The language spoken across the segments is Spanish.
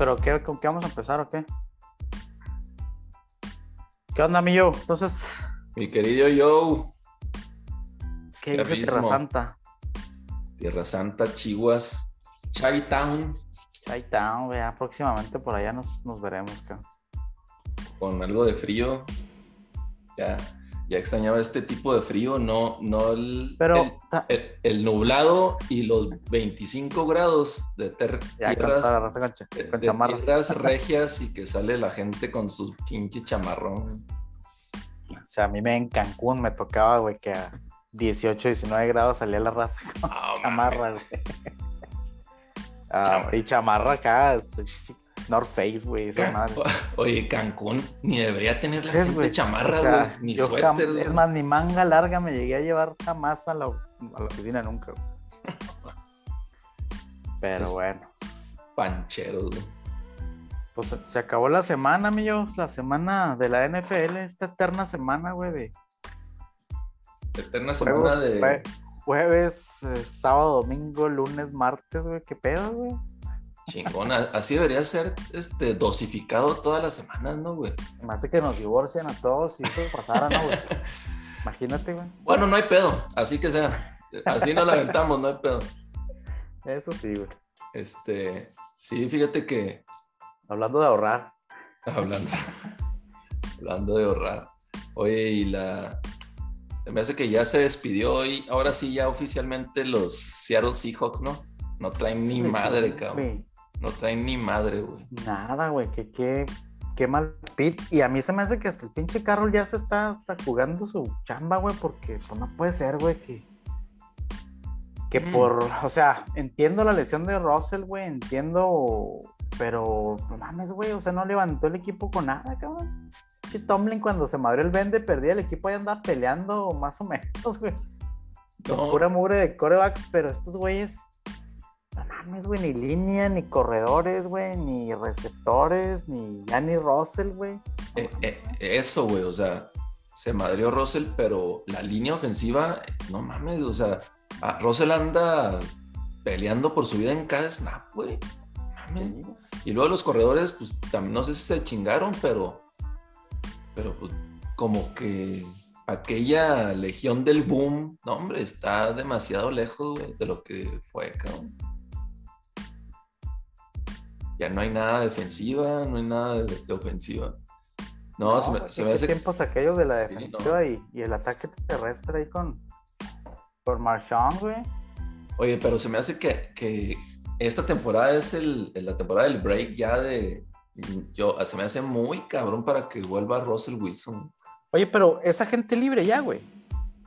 pero ¿qué, ¿con qué vamos a empezar o qué? ¿Qué onda, mío? Entonces, Mi querido Joe, ¿qué dice Tierra. Santa? Tierra Santa, Chihuas, está, güey, ya próximamente por allá nos, nos veremos, cabrón. con algo de frío. Ya, ya extrañaba este tipo de frío, no, no el, Pero, el, ta- el- el nublado y los 25 grados de ter- ya tierras, con, de- con de chamarra. tierras regias y que sale la gente con su pinche chamarrón. O sea, a mí me en Cancún me tocaba, güey, que a 18, 19 grados salía la raza con Ah, chamarra, güey. Ah, y chamarra acá, North Face, güey. Oye, Cancún ni debería tener la gente güey, chamarra, o sea, güey, ni suéter. güey. Es más, ni manga larga me llegué a llevar jamás a la, a la oficina nunca. güey. Pero Es- bueno, Pancheros, güey. pues se- acabó la semana, amigos, la semana de la NFL, esta eterna semana, güey, de Eterna semana de. jue- jueves, eh, sábado, domingo, lunes, martes, güey, qué pedo, güey. Chingona, así debería ser este dosificado todas las semanas, ¿no, güey? Me hace que nos divorcian a todos si eso pasara, ¿no, güey? Imagínate, güey. Bueno, no hay pedo, así que sea. Así nos la aventamos, no hay pedo. Eso sí, güey. Este, sí, fíjate que Hablando de ahorrar. hablando, hablando de ahorrar. Oye, y la. Me hace que ya se despidió y ahora sí, ya oficialmente los Seattle Seahawks, ¿no? No traen ni madre, cabrón. No traen ni madre, güey. Nada, güey, que qué, qué mal pit. Y a mí se me hace que hasta el pinche Carroll ya se está, está jugando su chamba, güey, porque pues, no puede ser, güey, que. Que Mm. por. O sea, entiendo la lesión de Russell, güey, entiendo. Pero no mames, güey, o sea, no levantó el equipo con nada, cabrón. Tomlin cuando se madrió el vende, perdía el equipo y andaba peleando más o menos, güey. No. Pura mugre de coreback, pero estos güeyes. No mames, güey, ni línea, ni corredores, güey, ni receptores, ni ya ni Russell, güey. Eh, eh, eso, güey, o sea, se madrió Russell, pero la línea ofensiva, no mames, o sea, a Russell anda peleando por su vida en cada snap, güey. Mames. Y luego los corredores, pues también no sé si se chingaron, pero, pero pues como que aquella legión del boom, no, hombre, está demasiado lejos, güey, de lo que fue, cabrón. Ya no hay nada defensiva, no hay nada de, de ofensiva. No, se me, güey, se ¿qué- me hace tiempos aquellos de la Sí, defensiva y, y el ataque terrestre ahí con por Marshawn, güey. Oye, pero se me hace que, que esta temporada es el, la temporada del break ya de. Yo, se me hace muy cabrón para que vuelva Russell Wilson. Oye, pero esa gente libre ya, güey.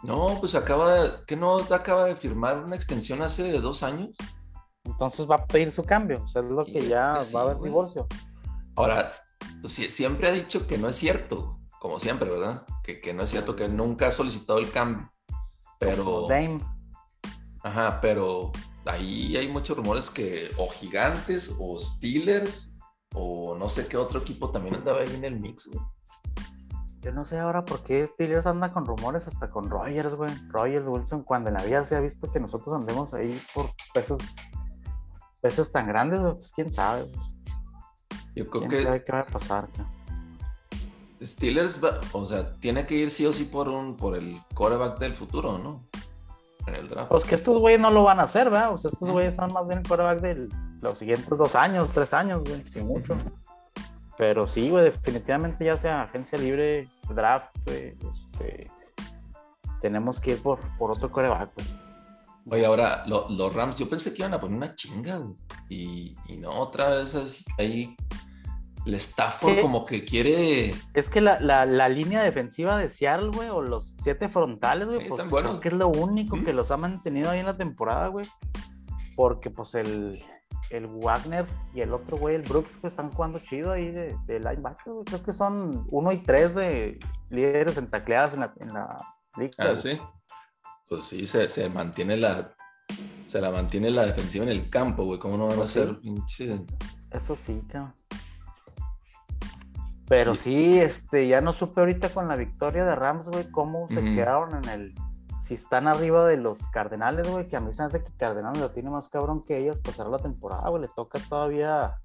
No, pues acaba de. ¿Qué no acaba de firmar una extensión hace dos años? Entonces va a pedir su cambio. O sea, es lo que ya pues va a haber güey. divorcio. Ahora, pues, siempre ha dicho que no es cierto, como siempre, ¿verdad? Que, que no es cierto, que nunca ha solicitado el cambio. Pero. Dame. Ajá, pero ahí hay muchos rumores que o Gigantes o Steelers o no sé qué otro equipo también andaba ahí en el mix, güey. Yo no sé ahora por qué Steelers anda con rumores hasta con Rogers, güey. Rogers Wilson, cuando en la vida se ha visto que nosotros andemos ahí por pesos, pesos tan grandes, pues quién sabe. Yo creo ¿Quién que sabe qué va a pasar? Steelers, va- o sea, tiene que ir sí o sí por un por el quarterback del futuro, ¿no? En el draft. Pues que estos güeyes no lo van a hacer, ¿verdad? O sea, estos güeyes son más bien el quarterback de los siguientes dos años, tres años, güey, sin mucho. Pero sí, güey, definitivamente ya sea agencia libre, draft, güey, este, tenemos que ir por, por otro coreback, güey. Oye, ahora lo- los Rams, yo pensé que iban a poner una chinga, güey. Y, y no, otra vez así, ahí el Stafford ¿Qué? como que quiere. Es que la, la, la línea defensiva de Seattle, güey, o los siete frontales, güey, pues buenos. creo que es lo único que los ha mantenido ahí en la temporada, güey. Porque, pues, el, el Wagner y el otro, güey, el Brooks, pues, están jugando chido ahí de, de linebacker, güey. Creo que son uno y tres de líderes en tacleadas en la, en la liga, Ah, sí. Pues sí, se, se mantiene la. Se la mantiene la defensiva en el campo, güey. ¿Cómo no van a sí. ser pinche? Eso sí, cabrón. Pero sí, este, ya no supe ahorita con la victoria de Rams, güey, cómo se quedaron en el. Si están arriba de los Cardenales, güey, que a mí se me hace que Cardenales lo tiene más cabrón que ellos pasar la temporada, güey. Le toca todavía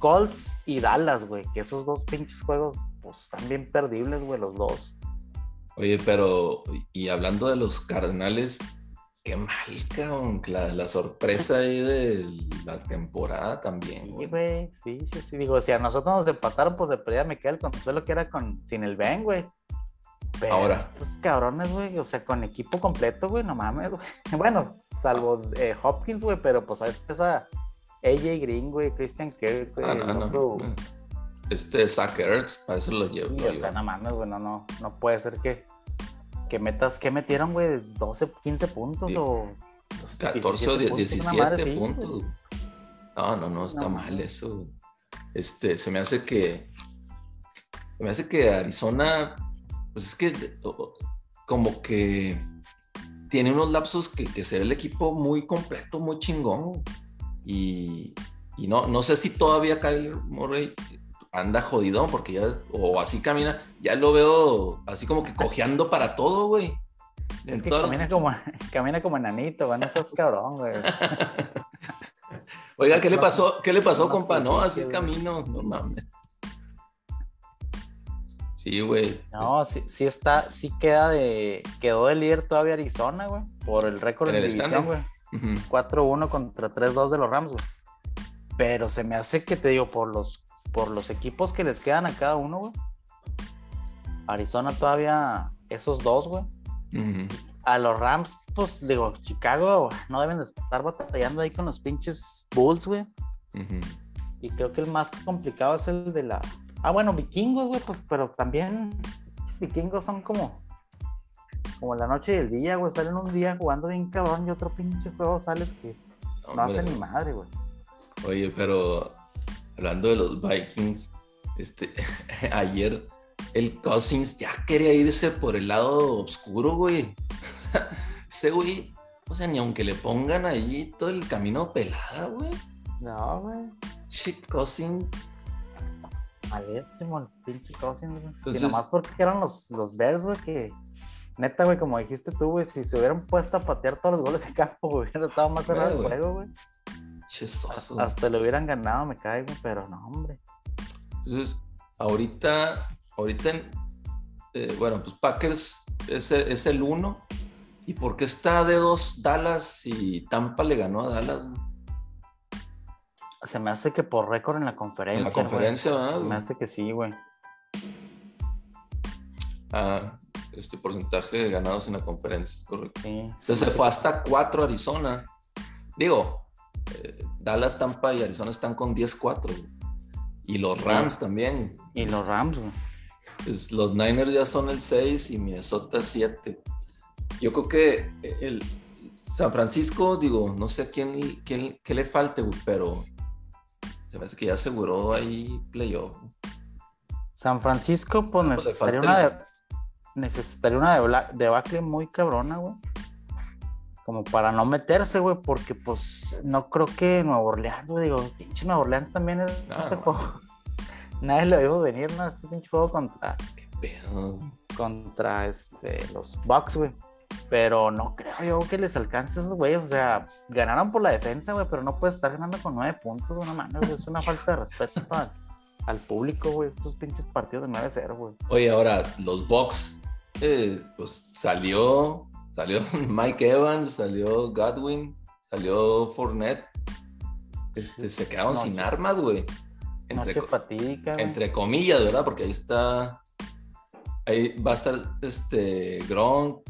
Colts y Dallas, güey. Que esos dos pinches juegos, pues están bien perdibles, güey, los dos. Oye, pero, y hablando de los Cardenales, qué mal, cabrón. La, la sorpresa ahí de la temporada también, Sí, güey. sí, sí, sí. Digo, si a nosotros nos empataron, pues de perdida me queda el consuelo que era con sin el Ben, güey. Pero Ahora. estos cabrones, güey, o sea, con equipo completo, güey, no mames, güey. Bueno, salvo eh, Hopkins, güey, pero pues a esa AJ Green, güey, Christian Kirk, güey, Ah, no. Este Zach Ertz, para eso lo llevo. Sí, o sea, no mames, güey, no, no, no puede ser que, que metas, que metieron, güey? 12, 15 puntos Sí. o... 14 o 17 17 puntos, una madre puntos. güey. No, no, no, está No. mal eso. Este, se me hace que. Se me hace que Arizona. Pues es que como que tiene unos lapsos que, que se ve el equipo muy completo, muy chingón. Y, y no, no sé si todavía Kyler Murray anda jodido porque ya, o así camina, ya lo veo así como que cojeando para todo, güey. Es que camina como, camina como enanito, van esos cabrón, güey. Oiga, ¿qué le No, pasó? ¿Qué le pasó, no compa? No, así camino, no mames. Sí, güey. No, sí, sí está, sí queda de, quedó de líder todavía Arizona, güey, por el récord de división, güey. Ujú. 4-1 contra 3-2 de los Rams, güey. Pero se me hace que te digo, por los, por los equipos que les quedan a cada uno, güey. Arizona todavía, esos dos, güey. A los Rams, pues digo, Chicago no deben de estar batallando ahí con los pinches Bulls, güey. Y creo que el más complicado es el de la. Ah, bueno, vikingos, güey, pues, pero también vikingos son como. Como la noche y el día, güey. Salen un día jugando bien cabrón y otro pinche juego sales que no hace ni madre, güey. Oye, pero hablando de los Vikings, este, ayer el Cousins ya quería irse por el lado oscuro, güey. O sea, ese güey, o sea, ni aunque le pongan ahí todo el camino pelada, güey. No, güey. Che, Cousins. Malísimo el pinche Cousins, güey. Entonces- Y nomás porque eran los, los Bears, güey, que. Neta, güey, como dijiste tú, güey, si se hubieran puesto a patear todos los goles de campo, hubiera estado más cerrado el juego, güey. Hasta lo hubieran ganado, me güey, pero no, hombre. Entonces, ahorita, ahorita, eh, bueno, pues Packers es, el- es el uno. ¿Y por qué está de dos Dallas y Tampa le ganó a Dallas? Se me hace que por récord en la conferencia. En la conferencia, güey. ¿verdad, Se me hace que sí, güey. Ah, este porcentaje de ganados en la conferencia, es correcto. Sí. Entonces se fue hasta 4 Arizona. Digo, eh, Dallas, Tampa y Arizona están con 10-4. güey. Y los Rams también. Y los Rams, güey. Pues los Niners ya son el 6 y Minnesota 7. Yo creo que el San Francisco, digo, no sé a quién, quién qué le falte, pero se hace que ya aseguró ahí playoff. San Francisco, pues necesitaría una de, necesitaría una debacle muy cabrona, güey. Como para no meterse, güey, porque pues no creo que Nueva Orleans, güey, digo, pinche Nueva Orleans también es No, este juego. Nadie lo vio venir, ¿no? Este pinche juego contra, Pero, contra este, los Bucks, güey. Pero no creo yo que les alcance a esos güeyes. O sea, ganaron por la defensa, güey, pero no puedes estar ganando con nueve puntos, güey. No mames, es una falta de respeto al, al público, güey. Estos pinches partidos de 9-0, güey. oye, ahora los Bucks, eh, pues salió, salió Mike Evans, salió Godwin, salió Fournette. Este, se quedaron sin armas, güey. Entre, güey. entre comillas, ¿verdad? Porque ahí está. Ahí va a estar este Gronk,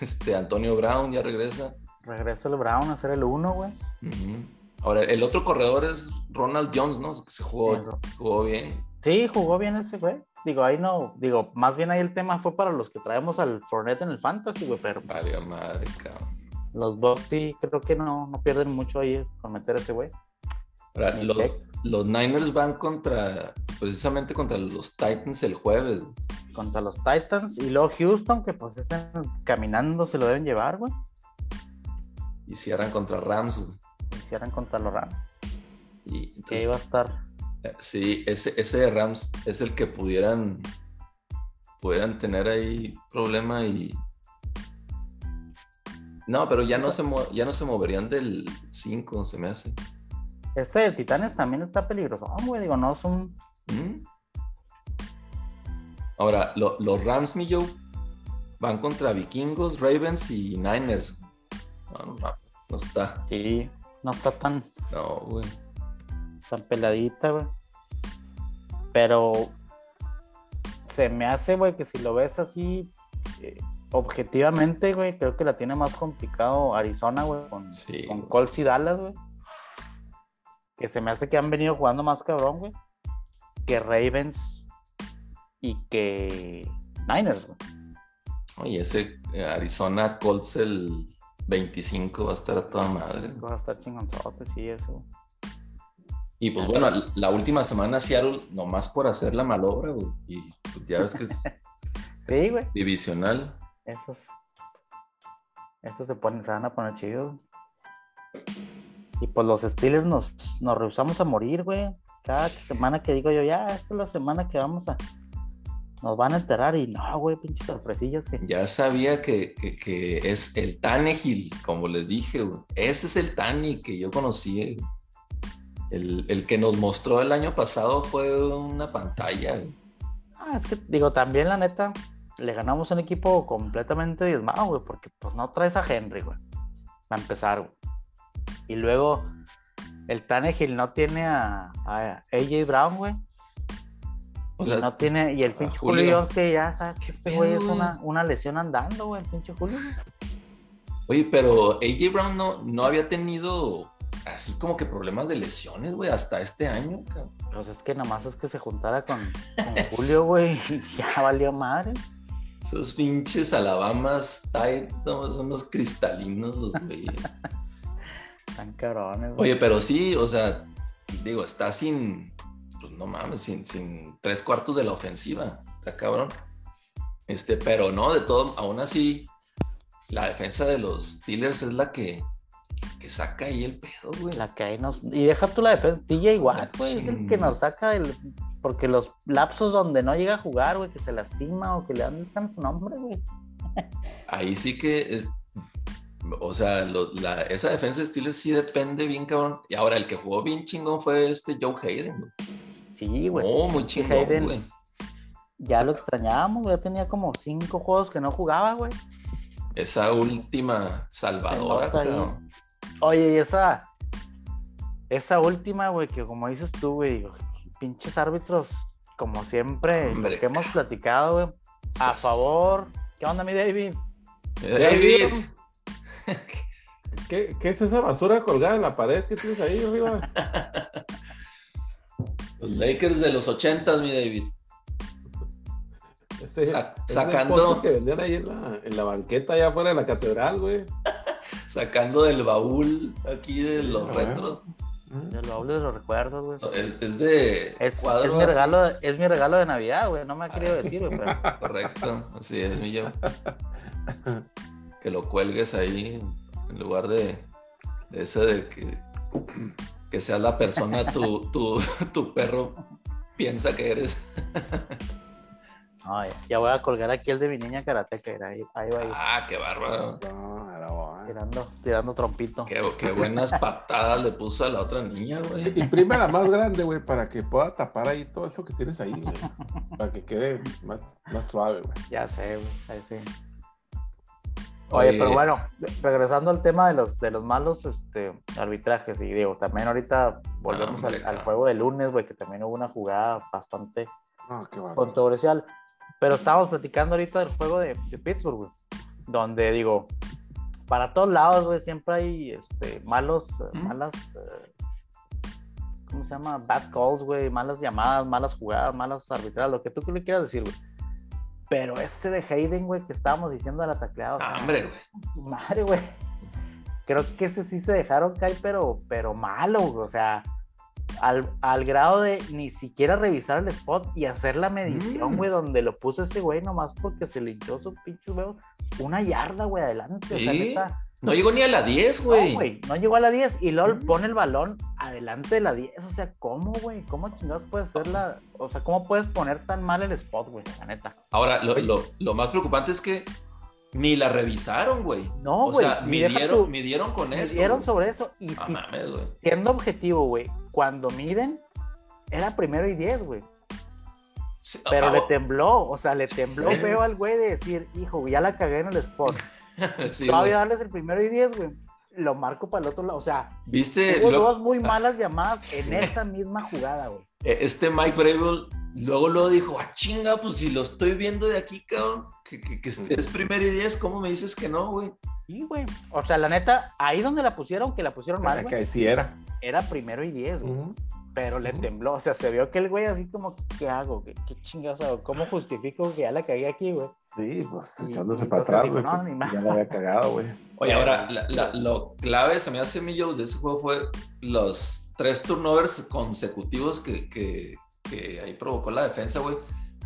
este Antonio Brown ya regresa. Regresa el Brown a hacer el 1, güey. Ahora, el otro corredor es Ronald Jones, ¿no? Se jugó, Sí, jugó bien. Sí, jugó bien ese, güey. Digo, ahí no, digo, más bien ahí el tema fue para los que traemos al Fournette en el Fantasy, güey, pero pues, Vaya madre, cabrón. los Bucks sí creo que no, no pierden mucho ahí con meter ese güey. Los, Niners van contra, precisamente contra los Titans el jueves. contra los Titans y luego Houston, que pues están caminando, se lo deben llevar, güey. Y cierran contra Rams. güey. Y cierran contra los Rams. Y Que entonces, iba a estar. Sí, ese, ese de Rams es el que pudieran, pudieran tener ahí problema y... No, pero ya no, se mo- ya no se moverían del 5, se me hace. Este de Titanes también está peligroso, güey. Digo, no son. ¿Mm? Ahora, lo- los Rams, mi Joe, van contra Vikingos, Ravens y Niners. No, no, no, no está. Sí, no está tan, No, güey. tan peladita, güey. Pero se me hace, güey, que si lo ves así, eh, objetivamente, güey, creo que la tiene más complicado Arizona, güey, con, Sí, con. Colts y Dallas, güey. Que se me hace que han venido jugando más cabrón, güey. Que Ravens y que Niners, güey. Oye, ese eh, Arizona Colts el 25 va a estar a toda madre. Va a estar chingonzote, sí, eso. Y pues bueno, la última semana Seattle, nomás por hacer la malobra, güey. Y pues, ya ves que es Sí, güey. divisional. Esos. Estos se ponen, se van a poner chidos. Y pues los Steelers nos, nos rehusamos a morir, güey. Cada semana que digo yo, ya, esta es la semana que vamos a. Nos van a enterar y no, güey, pinches sorpresillas que. Ya sabía que, que- que es el Tannehill, como les dije, güey. Ese es el Tani que yo conocí. güey. El, el que nos mostró el año pasado fue una pantalla. Ah, es que, digo, también la neta, le ganamos un equipo completamente diezmado, güey, porque pues no traes a Henry, güey. Para empezar, güey. Y luego, el Tannehill no tiene a, a AJ Brown, güey. O Y sea, no tiene, y el pinche Julio. Julio Jones que ya sabes que ¿Qué este güey es una, una lesión andando, güey, el pinche Julio. güey. Oye, pero AJ Brown no, no había tenido así como que problemas de lesiones, güey, hasta este año, cabrón. Pues es que nomás es que se juntara con, con Julio, güey, y ya valió madre. Esos pinches Alabamas Tides no, son los cristalinos, los güey. Tan cabrones, güey. Oye, pero sí, o sea, digo, está sin, pues no mames, sin, sin tres cuartos de la ofensiva, está cabrón. Este, pero no, de todo, aún así, la defensa de los Steelers es la que, que saca ahí el pedo, güey. La que ahí nos. Y deja tú la defensa. TJ Watt, güey, es el que nos saca el. Porque los lapsos donde no llega a jugar, güey, que se lastima o que le dan descanso, no, hombre, güey. Ahí sí que es, o sea, lo- la- esa defensa de Steelers sí depende bien, cabrón. Y ahora el que jugó bien chingón fue este Joe Hayden, güey. Sí, güey. Oh, muy chingón, Hayden. güey. Ya lo extrañábamos, güey. Ya tenía como cinco juegos que no jugaba, güey. Esa última salvadora, cabrón. Oye, y esa. Esa última, güey, que como dices tú, güey, pinches árbitros, como siempre, lo que hemos platicado, güey, a favor. ¿Qué onda, mi David? David. ¿Qué, qué es esa basura colgada en la pared que tienes ahí, Rivas? Los Lakers de los ochentas, mi David. Ese, Sa- sacando- que vendían ahí en la, en la banqueta allá afuera de la catedral, güey. Sacando del baúl aquí de los Ah, retros. El baúl de los recuerdos, güey. Es, es de Es, es mi así. regalo, es mi regalo de Navidad, güey. No me ha querido decir, güey, pero Correcto, así es, mi yo. Que lo cuelgues ahí en lugar de, de ese de que, que seas la persona, tu, tu, tu perro piensa que eres. No, ya, ya voy a colgar aquí el de mi niña karateca. Ahí, ahí va, ahí, Ah, qué bárbaro. No, tirando, tirando trompito. Qué, qué buenas patadas le puso a la otra niña, güey. Imprime la más grande, güey, para que pueda tapar ahí todo eso que tienes ahí, güey. Para que quede más, más suave, güey. Ya sé, güey. Ahí sí. Oye, Oye. pero bueno, regresando al tema de los, de los malos este, arbitrajes, y digo, también ahorita volvemos Hombre, al, juego de lunes, güey, que también hubo una jugada bastante qué bárbaro. controversial. Pero estábamos platicando ahorita del juego de, de Pittsburgh, güey, donde digo, para todos lados, güey, siempre hay este, malos, Ujú. malas, eh, ¿cómo se llama? Bad calls, güey, malas llamadas, malas jugadas, malas arbitrajes, lo que tú le quieras decir, güey. Pero ese de Hayden, güey, que estábamos diciendo de la tacleada, o sea, Ah, hombre, güey. madre, güey. Creo que ese sí se dejaron caer, pero, pero malo, güey. O sea, al, al grado de ni siquiera revisar el spot y hacer la medición, Mm. güey, donde lo puso ese güey nomás porque se le hinchó su pinche huevo. Una yarda, güey, adelante. O sea, Sí. neta. No llegó ni a la 10, No, güey. güey, no llegó a la 10 y luego Mm. pone el balón adelante de la 10. O sea, ¿cómo, güey? ¿Cómo chingados puedes hacer la. O sea, ¿cómo puedes poner tan mal el spot, güey? La neta. Ahora, lo, lo- lo más preocupante es que ni la revisaron, güey. No, O güey. sea, y deja midieron, midieron con eso. midieron sobre eso. Y No si mames, güey. siendo objetivo, güey, cuando miden, era primero y diez, güey. Sí, Pero ah, le tembló, o sea, le tembló Sí. feo al güey de decir, hijo, ya la cagué en el spot. sí, Todavía darles el primero y diez, güey. Lo marco para el otro lado. O sea, ¿Viste? hubo Lo- dos muy malas llamadas en esa misma jugada, güey. eh, Este Mike Bravel luego lo dijo, ah, chinga, pues si lo estoy viendo de aquí, cabrón, que, que, que es primero y diez, ¿cómo me dices que no, güey? Sí, güey. O sea, la neta, ahí donde la pusieron, que la pusieron mal, Para güey, que sí era. era primero y diez, güey. Ujú. Pero le Ujú. tembló. O sea, se vio que el güey así como, ¿qué hago? ¿Qué, qué chingados hago? ¿Cómo justifico que ya la cagué aquí, güey? Sí, pues Y- echándose y para atrás, güey. no, pues, ni más. ya la había cagado, güey. Oye, ahora, la- la- lo clave, se me hace Joe, de ese juego fue los tres turnovers consecutivos que, que, que ahí provocó la defensa, güey.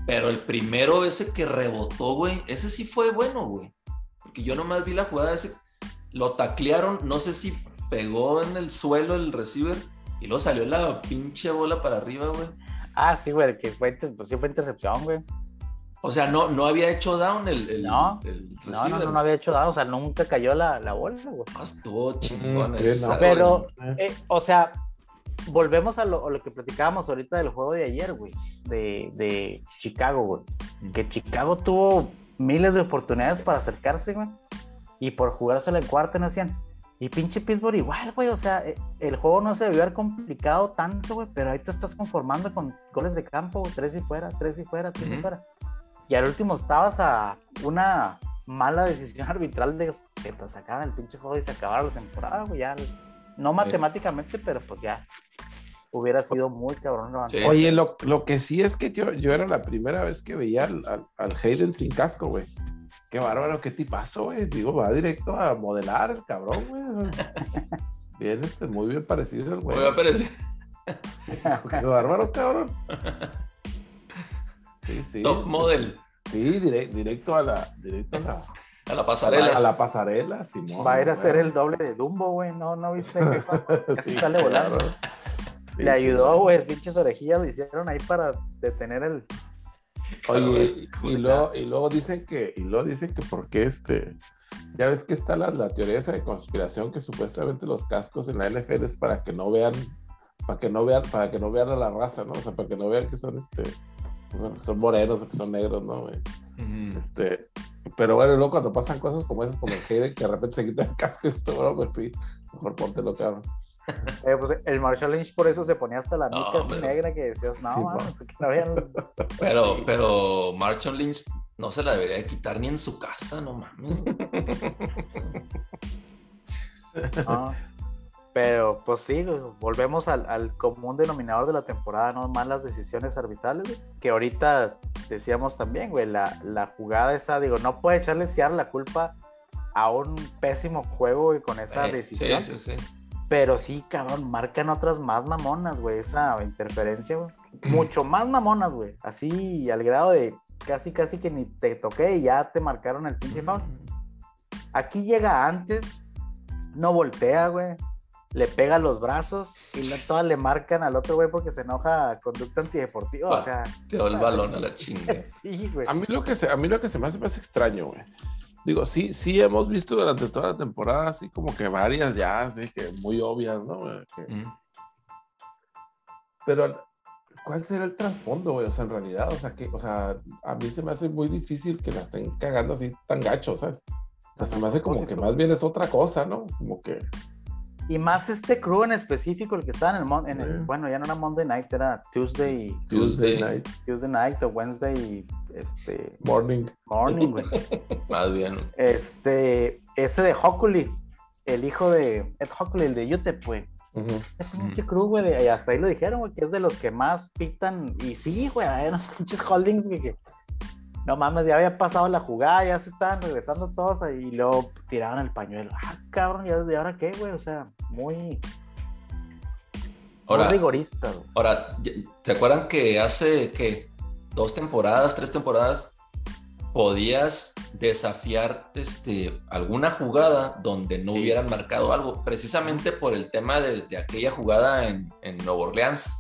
Pero el primero, ese que rebotó, güey, ese sí fue bueno, güey. Porque yo nomás vi la jugada ese, lo taclearon, no sé si pegó en el suelo el receiver y luego salió la pinche bola para arriba, güey. Ah, sí, güey, que fue, pues sí fue intercepción, güey. O sea, no, no había hecho down el, el, No. el No, receiver. no, no, no había hecho nada. O sea, nunca cayó la, la bola, güey. Ah, estuvo chingón Mm, esa, sí, Pero, Eh. eh, o sea, volvemos a lo, a lo que platicábamos ahorita del juego de ayer, güey, de, de Chicago, güey. Que Chicago tuvo miles de oportunidades para acercarse, güey, y por jugársela en cuarto no hacían. Y pinche Pittsburgh igual, güey, o sea, eh, el juego no se debió haber complicado tanto, güey, pero ahí te estás conformando con goles de campo, güey, tres y fuera, tres y fuera, tres y fuera. Y al último estabas a una mala decisión arbitral de que te sacaban el pinche juego y se acabara la temporada, güey, ya. No matemáticamente, pero pues ya hubiera sido muy cabrón. Sí. Oye, lo, lo que sí es que yo, yo era la primera vez que veía al, al, al Hayden sin casco, güey. Qué bárbaro, qué tipazo, güey. Digo, va directo a modelar el cabrón, güey. Bien, este, muy bien parecido el güey. Oye, parece- Qué bárbaro, cabrón. Sí, sí. top model Sí, direct- directo a la, directo a la, a la pasarela. la, a la pasarela, Simón. Va a ir a hacer el doble de Dumbo, güey. No, no viste que casi Sí, sale volando. claro. Sí, Le sí, ayudó, güey. Pinches orejillas le hicieron ahí para detener el. Oye, y luego, y luego dicen que, y luego dicen que porque este, ya ves que está la, la teoría esa de conspiración que supuestamente los cascos en la NFL es para que no vean, para que no vean, para que no vean a la raza, ¿no? O sea, para que no vean que son este, bueno, que son morenos o que son negros, ¿no? güey? Este, pero bueno, luego cuando pasan cosas como esas, como el Hayden, que de repente se quita el casco y esto, bro, pues sí, mejor póntelo, cabrón. Eh, pues, el Marshall Lynch por eso se ponía hasta la No, mica así hombre. negra que decías, no, Sí, man. porque no vean. Pero, pero Marchon Lynch no se la debería de quitar ni en su casa, no mames. No. Pero pues sí, volvemos al, al común denominador de la temporada, ¿no? Malas decisiones arbitrales, güey, que ahorita decíamos también, güey, la, la jugada esa, digo, no puede echarle Seattle la culpa a un pésimo juego, güey, con esa Eh, decisión. sí, sí, sí. Pero sí, cabrón, marcan otras más mamonas, güey, esa interferencia, güey. Mucho más mamonas, güey. Así al grado de casi, casi que ni te toqué y ya te marcaron el pinche foul. Aquí llega antes, no voltea, güey. Le pega los brazos y no todas le marcan al otro güey porque se enoja conducta antideportiva. O Va. sea, Te dio el balón a la chinga. sí, güey. A mí lo que se, a mí lo que se me hace más extraño, güey. Digo, sí, sí hemos visto durante toda la temporada así como que varias ya, así que muy obvias, ¿no? güey? Que- Mm. Pero, ¿cuál será el trasfondo, güey? O sea, en realidad, o sea, que, o sea, a mí se me hace muy difícil que la estén cagando así tan gacho, ¿sabes? O sea, se me hace como que más bien es otra cosa, ¿no? Como que, Y más este crew en específico, el que estaba en el, mon- en el bueno, ya no era Monday night, era Tuesday, Tuesday, Tuesday. night, Tuesday night o Wednesday, este, morning. morning, güey. Más bien. Este, ese de Hockley, el hijo de Ed Hockley, el de UTEP, güey. Este pinche crew, güey, y hasta ahí lo dijeron, güey, que es de los que más pitan. Y sí, güey, hay unos pinches holdings, güey, que no mames, ya había pasado la jugada, ya se estaban regresando todos ahí, y luego tiraban el pañuelo. Ah, cabrón, ¿y ahora- y ahora qué, güey? O sea, muy, Ahora, muy rigorista, güey. ahora, ¿te acuerdan que hace que dos temporadas, tres temporadas, podías desafiar este, alguna jugada donde no Sí. hubieran marcado algo? Precisamente por el tema de, de aquella jugada en, en Nueva Orleans,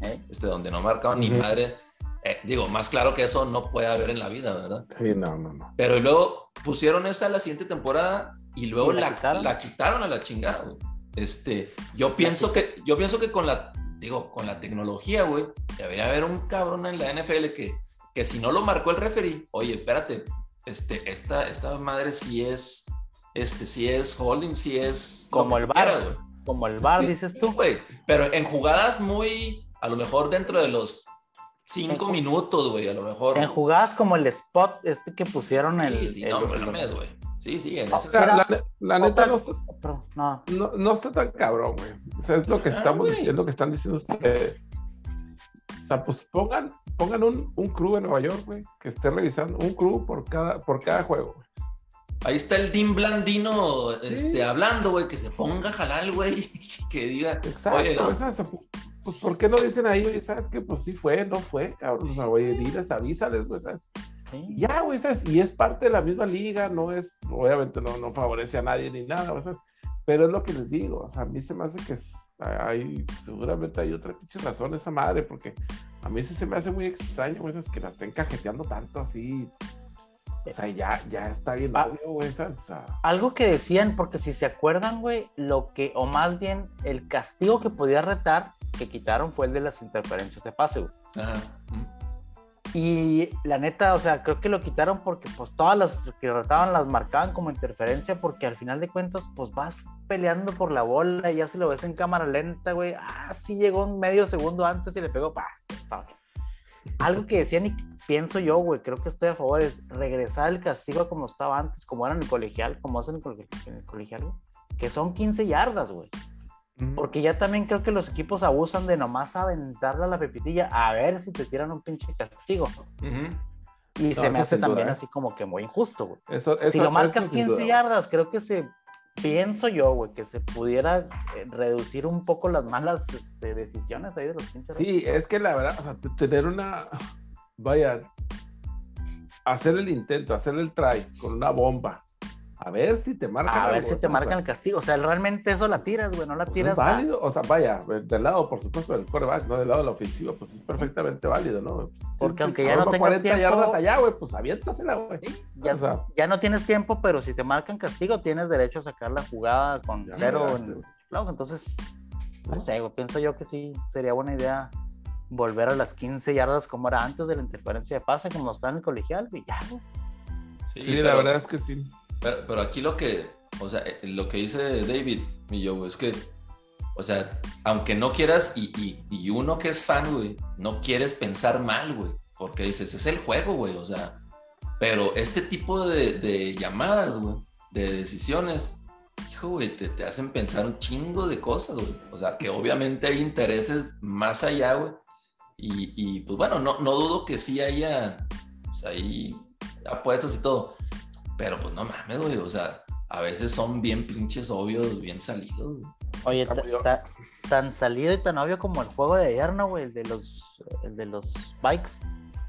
¿eh? este, donde no marcaban ni Ujú. madre. Eh, digo, más claro que eso no puede haber en la vida, ¿verdad? Sí, no, no, no. Pero luego pusieron esa la siguiente temporada y luego ¿Y la la, quitaron? la quitaron a la chingada. güey. Este, yo pienso que, yo pienso que con la, digo, con la tecnología, güey, debería haber un cabrón en la NFL que, que si no lo marcó el referee, oye, espérate, este, esta, esta madre sí es, este, sí es holding, sí es Como el VAR. quieras. Como el bar, dices tú. Güey, pero en jugadas muy, a lo mejor dentro de los cinco En- minutos, güey, a lo mejor. En jugadas como el spot este que pusieron el. Sí, sí, el- no el- mames, güey. Sí, sí, en O ese sea, Era- la, la neta no está, no. no, no está tan cabrón, güey. O sea, es lo que Ah, estamos güey. diciendo, que están diciendo ustedes. O sea, pues pongan, pongan un, un crew en Nueva York, güey, que esté revisando un crew por cada, por cada juego, güey. Ahí está el Dean Blandino Sí. este, hablando, güey, que se ponga a jalar, güey, que diga, Exacto, oye, no, Pues, ¿por qué no dicen ahí, güey, sabes que Pues sí fue, no fue, cabrón? O sea, güey, diles, avísales, güey, ¿sabes? Sí. Ya, güey, ¿sabes? Y es parte de la misma liga, no es, obviamente no, no favorece a nadie ni nada, güey, ¿sabes? Pero es lo que les digo, o sea, a mí se me hace que hay, seguramente hay otra pinche razón esa madre, porque a mí sí se me hace muy extraño, güey, ¿sabes? que la estén cajeteando tanto así. O sea, ya, ya está bien Ah. obvio, güey, ¿sabes? O sea, Algo que decían, porque si se acuerdan, güey, lo que, o más bien, el castigo que podía retar, que quitaron fue el de las interferencias de pase, güey. Ajá. Y la neta, o sea, creo que lo quitaron porque pues todas las que retaban las marcaban como interferencia porque al final de cuentas pues vas peleando por la bola y ya se lo ves en cámara lenta, güey. Ah, sí llegó un medio segundo antes y le pegó, pa, pa. Algo que decían y pienso yo, güey, creo que estoy a favor es regresar el castigo a como estaba antes, como era en el colegial, como hacen en el colegial, güey, que son 15 yardas, güey. Porque ya también creo que los equipos abusan de nomás aventarle a la pepitilla a ver si te tiran un pinche castigo. Y No, se me hace duda, también ¿eh? así como que muy injusto, güey. Eso, Si eso- lo marcas eso sin 15 duda. yardas, creo que se, pienso yo, güey, que se pudiera eh, reducir un poco las malas este, decisiones ahí de los pinches. Sí, es que la verdad, o sea, tener una, vaya, hacer el intento, hacer el try con una bomba, a ver si te marcan. a ver algo, si o te sea, marcan el castigo. O sea, realmente eso la tiras, güey, no la pues, tiras. es a- válido, o sea, vaya, del lado, por supuesto, del quarterback, no del lado de la ofensiva, pues es perfectamente válido, ¿no? Pues, Porque si- aunque si ya no tengas 40 tiempo- yardas allá, güey, pues aviéntasela, güey. ya, o sea- ya no tienes tiempo, pero si te marcan castigo, tienes derecho a sacar la jugada con cero. en- güey. Claro, entonces, no sé, güey, pienso yo que sí sería buena idea volver a las 15 yardas como era antes de la interferencia de pase, como está en el colegial, y ya, güey. Sí, Sí, pero, la verdad es que sí. Pero, pero aquí lo que, o sea, eh, lo que dice David, mi yo, es que, o sea, aunque no quieras, y, y, y uno que es fan, güey, no quieres pensar mal, güey, porque dices, es el juego, güey, o sea, pero este tipo de, de llamadas, güey, de decisiones, hijo, güey, te, te hacen pensar un chingo de cosas, güey, o sea, que obviamente hay intereses más allá, güey, y, y, pues bueno, no, no dudo que sí haya, pues ahí apuestas y todo, pero pues no mames, güey, o sea, a veces son bien pinches obvios, bien salidos, güey. Oye, ta- tan salido y tan obvio como el juego de ayer, ¿no, güey? El de los, el de los bikes.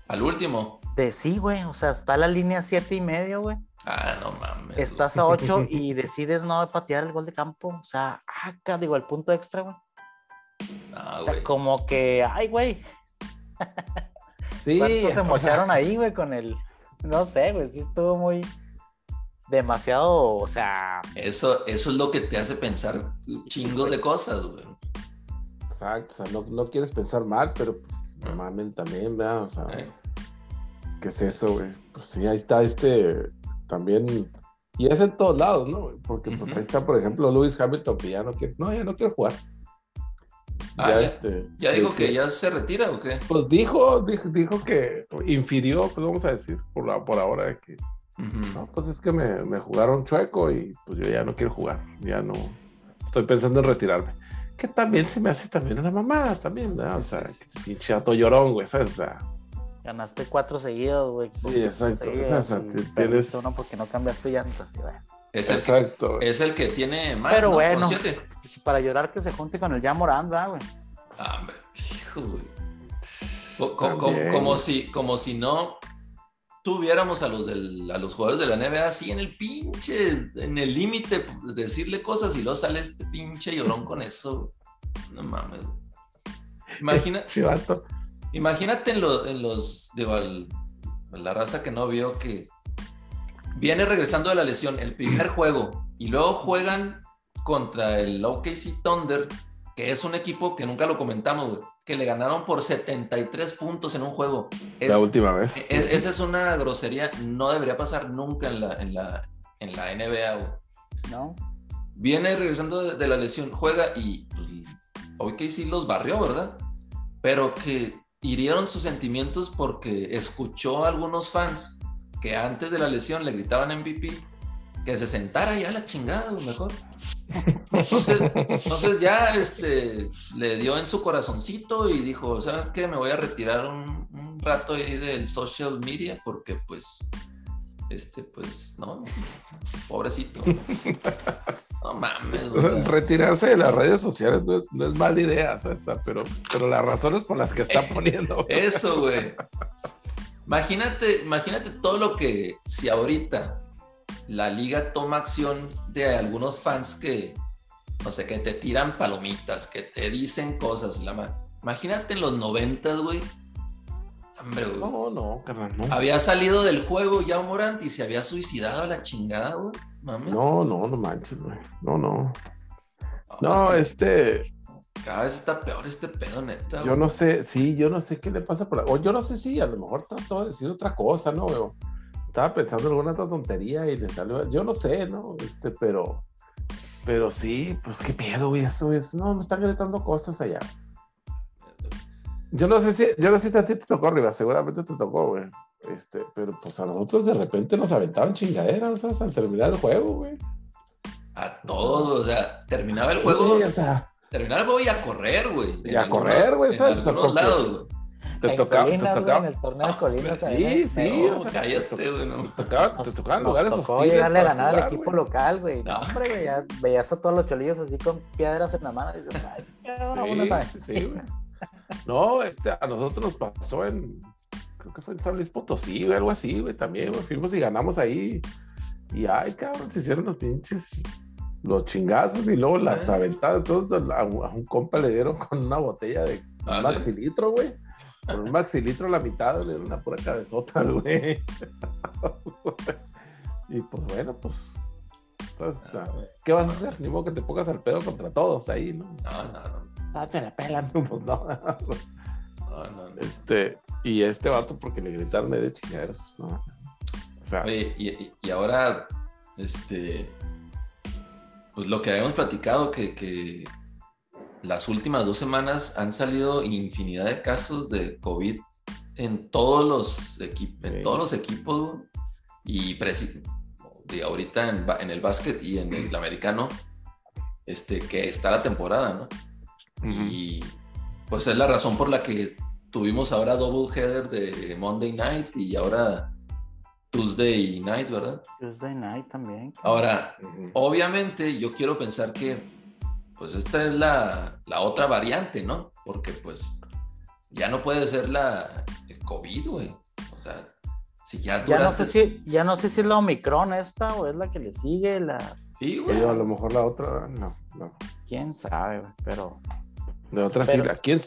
Al último, De sí, güey, o sea, está la línea siete y medio, güey. ah, no mames. Estás a 8 y decides no patear el gol de campo. O sea, acá, digo, el punto extra, güey. güey. Ah, O sea, güey. como que, ay, güey, Sí, ¿cuántos se mocharon ahí, güey, con el. No sé, güey, sí estuvo muy. Demasiado, o sea, Eso, eso es lo que te hace pensar chingos de cosas, güey. Exacto, o sea, no, no quieres pensar mal, pero pues normalmente también, ¿verdad? O sea, Eh, ¿qué es eso, güey? Pues sí, ahí está este también. Y es en todos lados, ¿no? Porque pues ahí está, por ejemplo, Lewis Hamilton, que ya no quiere, no, ya no quiero jugar. Ah, ya. este, ¿Ya digo este, que ya se retira o qué? Pues dijo, dijo, dijo que infirió, pues vamos a decir, por, la- por ahora, de que no, pues es que me, me jugaron chueco y pues yo ya no quiero jugar, ya no, estoy pensando en retirarme. Que también se me hace también una mamada, también, ¿verdad? O sea, Sí, sí. que pinche ato llorón, güey, ¿sabes? O sea, ganaste cuatro seguidos, güey. Sí, exacto, seguidas, o sea, y t- perdiste tienes- uno porque no cambiaste llantas. y. Es, el que, exacto. güey. es el que tiene más, Pero ¿no? Bueno. Si para llorar que se junte con el ya Moranda, güey. Ah, hombre, hijo, güey. Co- co- co- También. como, si, como si no tuviéramos a los, del, a los jugadores de la NBA así en el pinche, en el límite, de decirle cosas y luego sale este pinche llorón con eso. No mames. Imagina, Chivato. Imagínate en, lo- en los, digo, al- la raza que no vio que viene regresando de la lesión el primer juego y luego juegan contra el OKC Thunder, que es un equipo que nunca lo comentamos, güey, que le ganaron por 73 puntos en un juego. Es- La última vez. es- esa es una grosería, no debería pasar nunca en la, en la, en la NBA, güey. ¿No? Viene regresando de, de la lesión, juega y pues, OKC los barrió, ¿verdad? Pero que hirieron sus sentimientos porque escuchó a algunos fans que antes de la lesión le gritaban MVP que se sentara ya a la chingada, mejor. Entonces, entonces ya este, le dio en su corazoncito y dijo, ¿sabes qué? Me voy a retirar un, un rato ahí del social media porque pues, este, pues, no, pobrecito. No mames, O sea, Retirarse de las redes sociales no es, no es mala idea, César, pero, pero las razones por las que están poniendo. Eso, güey. Imagínate, imagínate todo lo que si ahorita la liga toma acción de algunos fans que, no sé, que te tiran palomitas, que te dicen cosas. La ma- Imagínate en los noventas, güey. Hombre, güey. No, no, carnal, no. Había salido del juego ya Morant y se había suicidado a la chingada, güey. Mames. No, no, no manches, güey. No, no. No, este, cada vez está peor este pedo, neta. yo güey. no sé, sí, yo no sé qué le pasa por O yo no sé si a lo mejor trató de decir otra cosa, ¿no? güey? Estaba pensando en alguna otra tontería y le salió, yo no sé, ¿no? Este, pero, pero sí, pues qué pedo, güey, eso es, no, me están gritando cosas allá. Yo no sé si, yo no sé si a ti te tocó arriba, seguramente te tocó, güey. Este, pero pues a nosotros de repente nos aventaban chingaderas, ¿sabes? Al terminar el juego, güey. A todos, o sea, terminaba el juego. Sí, o sea, Terminar el juego y a correr, güey. Y En a correr, güey, En ¿sabes? Algunos porque- lados, güey. Te en tocaba, te güey, tocaba. en el torneo de Colinas. ahí, Sí, ¿eh? sí, No, o sea, cállate, güey, no. Te tocaban, te nos- tocaban nos lugares tocó hostiles llegarle a ganar al jugar, equipo güey. local, güey. No, hombre, güey, ya veías a todos los cholillos así con piedras en la mano y dices, ay, a Sí, sí, sí, güey. No, este, a nosotros nos pasó en, creo que fue en San Luis Potosí, güey, algo así, güey, también, güey, fuimos y ganamos ahí. Y ay, cabrón, se hicieron los pinches, los chingazos y luego las Ah. aventadas. Entonces a, un compa le dieron con una botella de Ah, un maxilitro, güey. Con un maxilitro a la mitad, le dieron una pura cabezota, güey. y pues bueno, pues. pues, Ah, güey. ¿Qué vas a hacer? Ni modo que te pongas al pedo contra todos ahí, ¿no? No, no, no. Ah, te la pelan, pues no. no, no, no. Este, y este vato, porque le gritaron de chingaderas, pues no. O sea, Oye, y ahora, este, pues lo que habíamos platicado, que, que las últimas dos semanas han salido infinidad de casos de COVID en todos los, equip- en Sí. todos los equipos, y de ahorita en, el básquet y en el americano, este, que está la temporada, ¿no? Y pues es la razón por la que tuvimos ahora double header de Monday Night y ahora Tuesday Night, ¿verdad? Tuesday night también. Ahora, obviamente yo quiero pensar que pues esta es la, la otra variante, ¿no? Porque pues ya no puede ser la el COVID, güey. O sea, si ya Ya no duraste... sé si, ya no sé si es la Omicron esta o es la que le sigue, la Sí, Sí, güey. a lo mejor la otra, no, no. quién sabe, güey, pero De otra Pero- sí, ¿a quién?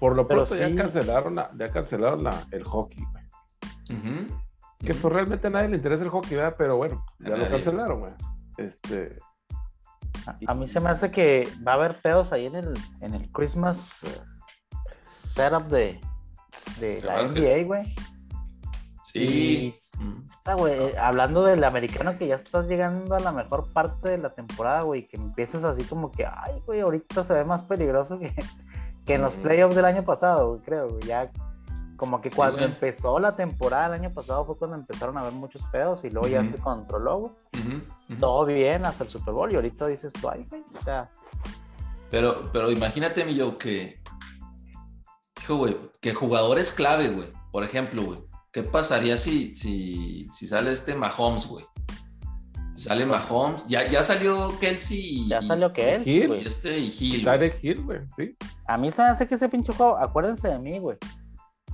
Por lo Pero pronto ya cancelaron, la- ya cancelaron la- el hockey, güey. Que pues realmente a nadie le interesa el hockey, ¿verdad? Pero bueno, A ya lo nadie. cancelaron, güey. Este, a, a mí se me hace que va a haber pedos ahí en el, en el Christmas eh, setup de, de la. NBA, güey. Sí. Ujú. Ah, güey, eh, hablando del americano que ya estás llegando a la mejor parte de la temporada, güey, que empiezas así como que, ay, güey, ahorita se ve más peligroso que, que en los Ujú. playoffs del año pasado, güey, creo, güey, ya como que cuando empezó la temporada el año pasado fue cuando empezaron a haber muchos pedos y luego ya se controló, güey, todo bien hasta el Super Bowl y ahorita dices tú, ay, güey, o sea, Pero, pero imagínate, mi yo, que. Hijo, güey, que jugadores clave, güey. Por ejemplo, güey. ¿Qué pasaría si, si, si sale este Mahomes, güey? Si sale Mahomes. Ya, ya salió Kelsey y, ya salió Hill. y güey. este y Hill. Hill, güey, sí. A mí se me hace que ese pinche juego, acuérdense de mí, güey.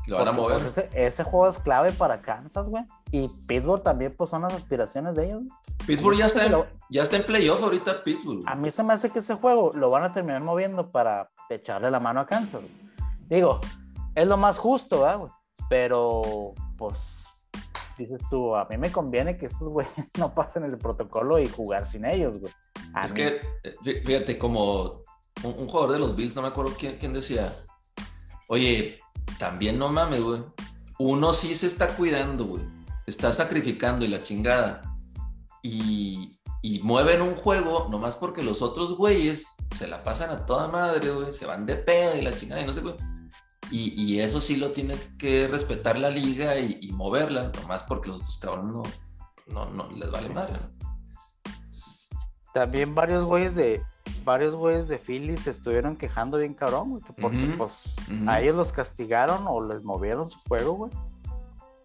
Lo van a Porque, mover. pues, ese, ese juego es clave para Kansas, güey. Y Pittsburgh también, pues, son las aspiraciones de ellos. Pittsburgh ya está, en, Lo- ya está en playoff ahorita, Pittsburgh. A mí se me hace que ese juego lo van a terminar moviendo para echarle la mano a Kansas. güey. Digo, es lo más justo, ¿verdad, güey? Pero, pues, dices tú, a mí me conviene que estos güeyes no pasen el protocolo y jugar sin ellos, güey. A Es mí- que, eh, fíjate, como un, un jugador de los Bills, no me acuerdo quién, quién decía, oye, también no mames, güey. Uno sí se está cuidando, güey. Está sacrificando y la chingada. Y, y mueven un juego nomás porque los otros güeyes se la pasan a toda madre, güey. Se van de peda y la chingada y no sé, güey. Y, y eso sí lo tiene que respetar la liga y, y moverla, nomás porque los otros cabrones no, no, no les vale madre. También varios güeyes de varios güeyes de Philly se estuvieron quejando bien cabrón, güey, que porque pues ujú. a ellos los castigaron o les movieron su juego, güey.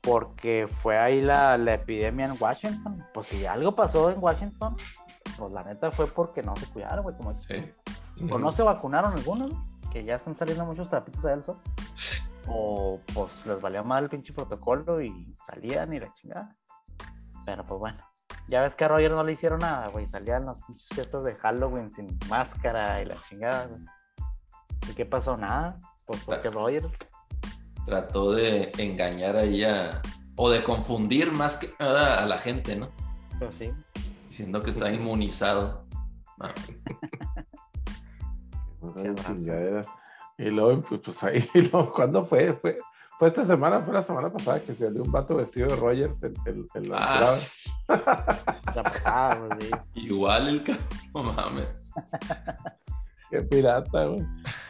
Porque fue ahí la, la epidemia en Washington. Pues si algo pasó en Washington, pues la neta fue porque no se cuidaron, güey, como Sí. O no se vacunaron algunos, que ya están saliendo muchos trapitos a sol. O pues les valía mal el pinche protocolo y salían y la chingada. Pero pues bueno. Ya ves que a Roger no le hicieron nada, güey. Salían las pinches fiestas de Halloween sin máscara y la chingada, güey. ¿Y qué pasó? Nada. Pues porque Roger. trató de engañar ahí a, o de confundir más que nada a la gente, ¿no? Pues sí. Diciendo que está inmunizado. Ah, chingaderas. Y luego, pues, pues ahí, y luego, ¿cuándo fue? fue? Fue esta semana, fue la semana pasada que se salió un vato vestido de Rogers en, en- en la Ah, entrada. sí. La pasada, pues sí. Igual el cabrón, mames. Qué pirata, güey.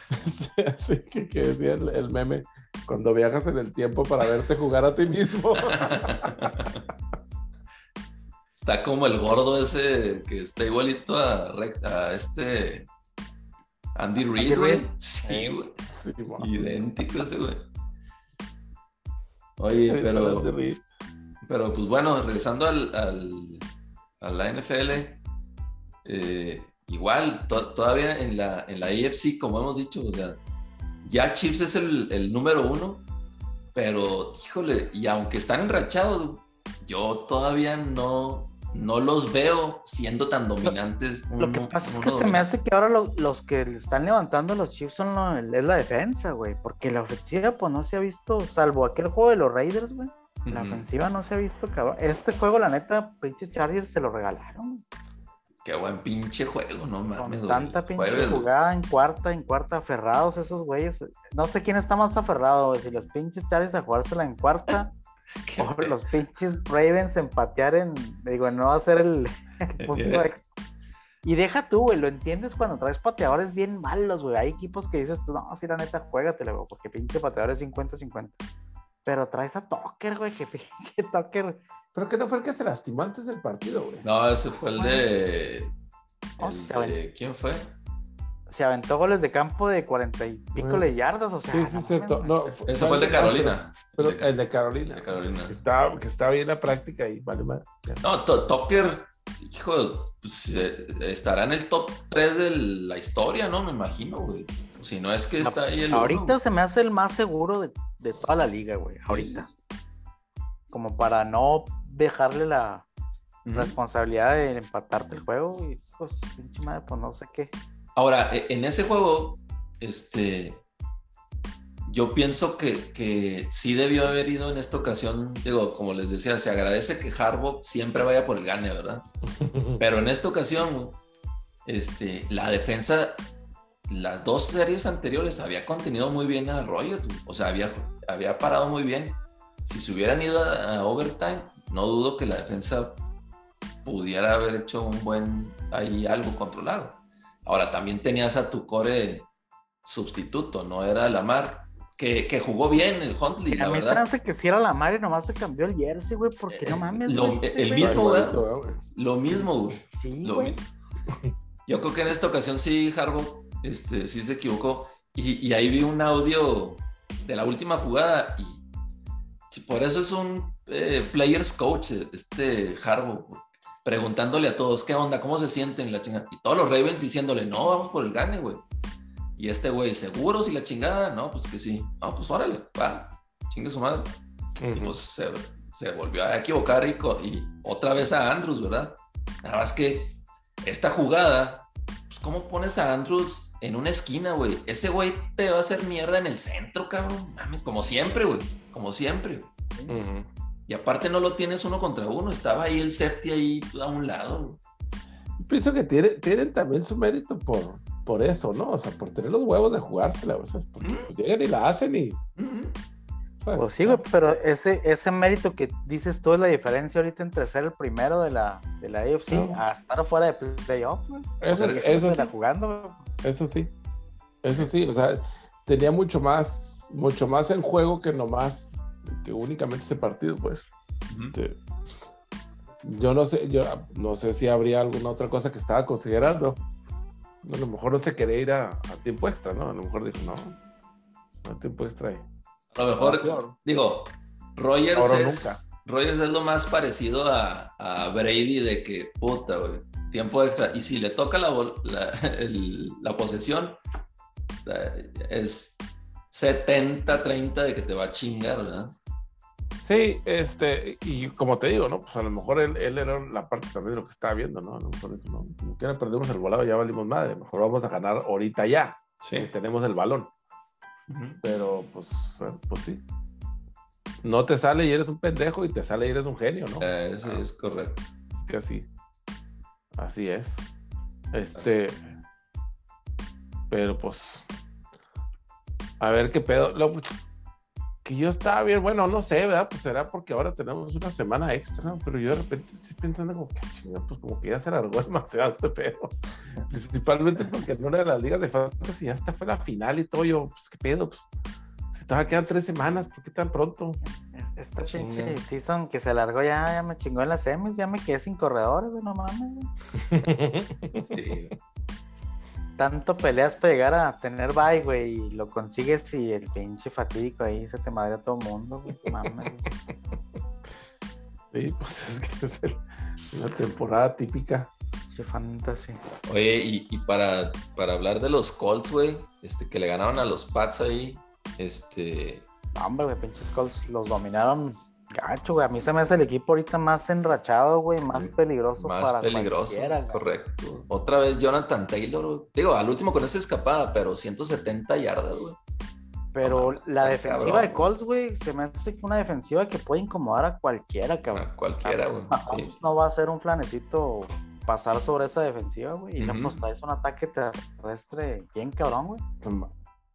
Así que, que decía el, el meme, cuando viajas en el tiempo para verte jugar a ti mismo. Está como el gordo ese que está igualito a, a este Andy Reid, güey. Sí, güey. Sí. Idéntico ese, güey. Oye, pero, pero pues bueno, regresando al, al- a la NFL, eh, igual, to- todavía en la, en la AFC, como hemos dicho, o sea, ya Chiefs es el, el número uno, pero híjole, y aunque están enrachados, yo todavía no, no los veo siendo tan dominantes. Lo que pasa es que se me hace que ahora lo- los que están levantando los Chiefs son lo- es la defensa, güey. Porque la ofensiva, pues no se ha visto, salvo aquel juego de los Raiders, güey. La ofensiva no se ha visto, cabrón. Este juego, la neta, pinche Chargers se lo regalaron. Qué buen pinche juego, no mames. Con tanta pinche Jueves, jugada en cuarta, en cuarta, aferrados esos güeyes. No sé quién está más aferrado, güey. Si los pinches Chargers a jugársela en cuarta Pe- los pinches Ravens empatear en, digo, no hacer el, el punto Yeah. extra. Y deja tú, güey, lo entiendes cuando traes pateadores bien malos, güey. Hay equipos que dices tú, no, si la neta, juégatela, güey, porque pinche pateador es 50-50. Pero traes a Tucker, güey, que pinche Tucker. Pero que no fue el que se lastimó antes del partido, güey. No, ese fue el de. El de- ¿Quién fue? Se aventó goles de campo de 40 y pico de yardas, o sea. Sí, sí, no cierto. No, güey. fue- Ese fue el de Carolina. Pero El de- el de Carolina. de Carolina. Que estaba, que estaba bien la práctica y vale más. No, Tucker, hijo, pues, eh, estará en el top 3 de la historia, ¿no? Me imagino, güey. Si no es que está ahí el. uno, Ahorita se me hace el más seguro de, de toda la liga, güey. Ahorita. Como para no dejarle la responsabilidad de empatarte el juego. Y pues, pinche madre, pues no sé qué. Ahora, e- en ese juego, este. Yo pienso que, que sí debió haber ido en esta ocasión. Digo, como les decía, se agradece que Harbaugh siempre vaya por el gane, ¿verdad? Pero en esta ocasión, este, la defensa, las dos series anteriores había contenido muy bien a Rogers. O sea, había, había parado muy bien. Si se hubieran ido a, a overtime, no dudo que la defensa pudiera haber hecho un buen ahí algo controlado. Ahora también tenías a tu core sustituto, no era Lamar, que, que jugó bien el Huntley, a la mí se me verdad. hace que si era la madre, nomás se cambió el jersey, güey. Porque no mames. lo- güey, el güey. mismo, güey. Lo mismo, güey. Sí, Lo güey. mismo. Yo creo que en esta ocasión sí, Harbaugh, este, sí se equivocó. Y, y ahí vi un audio de la última jugada y sí, por eso es un eh, players coach, este Harbaugh, preguntándole a todos qué onda, cómo se sienten la chingada. Y todos los Ravens diciéndole, no, vamos por el gane, güey. Y este güey, ¿seguros y la chingada? No, pues que sí. No, pues órale, va, chingue su madre. Y pues se, se volvió a equivocar y, y otra vez a Andrews, ¿verdad? Nada más que esta jugada, pues ¿cómo pones a Andrews en una esquina, güey. Ese güey te va a hacer mierda en el centro, cabrón. Mames, como siempre, güey. Como siempre. Ujú. Y aparte no lo tienes uno contra uno. Estaba ahí el safety ahí a un lado. Pienso que tiene, tienen también su mérito por, por eso, ¿no? O sea, por tener los huevos de jugársela, o sea, es porque pues, llegan y la hacen y. ¿sabes? Pues sí, güey, pero ese, ese mérito que dices tú es la diferencia ahorita entre ser el primero de la, de la AFC No. a estar fuera de playoff, güey. Eso, O es- eso sí, jugando, güey. eso sí. Eso sí, o sea, tenía mucho más, mucho más en juego que nomás, que únicamente ese partido, pues. Ujú. Este, yo no sé, yo no sé si habría alguna otra cosa que estaba considerando. A lo mejor no se quería ir a, a tiempo extra, ¿no? A lo mejor dijo, no, no a tiempo extra. ahí. A lo mejor, digo, Rogers Ahora es, nunca. Rogers es lo más parecido a, a Brady de que, puta, güey, tiempo extra. Y si le toca la, la, el- la posesión, eh, es 70-30 de que te va a chingar, ¿verdad? Sí, este, y como te digo, ¿no? Pues a lo mejor él, él era la parte también de lo que estaba viendo, ¿no? A lo mejor no, como quiera perdemos el volado, ya valimos madre, mejor vamos a ganar ahorita ya, Sí. que tenemos el balón. Pero, pues, bueno, pues sí. No te sale y eres un pendejo y te sale y eres un genio, ¿no? Eh, sí, es correcto. que así. Así es. Este. Pero pues. A ver qué pedo. Lo- que yo estaba bien, bueno, no sé, ¿verdad? Pues será porque ahora tenemos una semana extra, ¿no? pero yo de repente estoy pensando como que, "Ah, pues como que ya se alargó demasiado este pedo. Principalmente porque en una de las ligas de fantasy ya hasta fue la final y todo. Yo, pues qué pedo, pues. Si todavía quedan tres semanas, ¿por qué tan pronto? Esta pinche season que se alargó ya, ya me chingó en las semis, ya me quedé sin corredores, no mames. Sí. Tanto peleas para llegar a tener bye, güey, y lo consigues y el pinche fatídico ahí se te madre a todo el mundo, güey. Mames. Sí, pues es que es el- una temporada típica. Pinche fantasy. Oye, y, y para, para hablar de los Colts, güey, este, que le ganaron a los Pats ahí, este, No, Hombre, güey, pinches Colts los dominaron gacho, güey. A mí se me hace el equipo ahorita más enrachado, güey, más peligroso más para peligroso, güey. correcto. Otra vez Jonathan Taylor, güey. digo, al último con esa escapada, pero 170 yardas, güey. Pero No, la defensiva cabrón, de Colts, güey, se me hace que una defensiva que puede incomodar a cualquiera, cabrón. A cualquiera, güey. Sí. no va a ser un flanecito pasar sobre esa defensiva, güey. Y no, Ujú. pues traes un ataque terrestre bien cabrón, güey.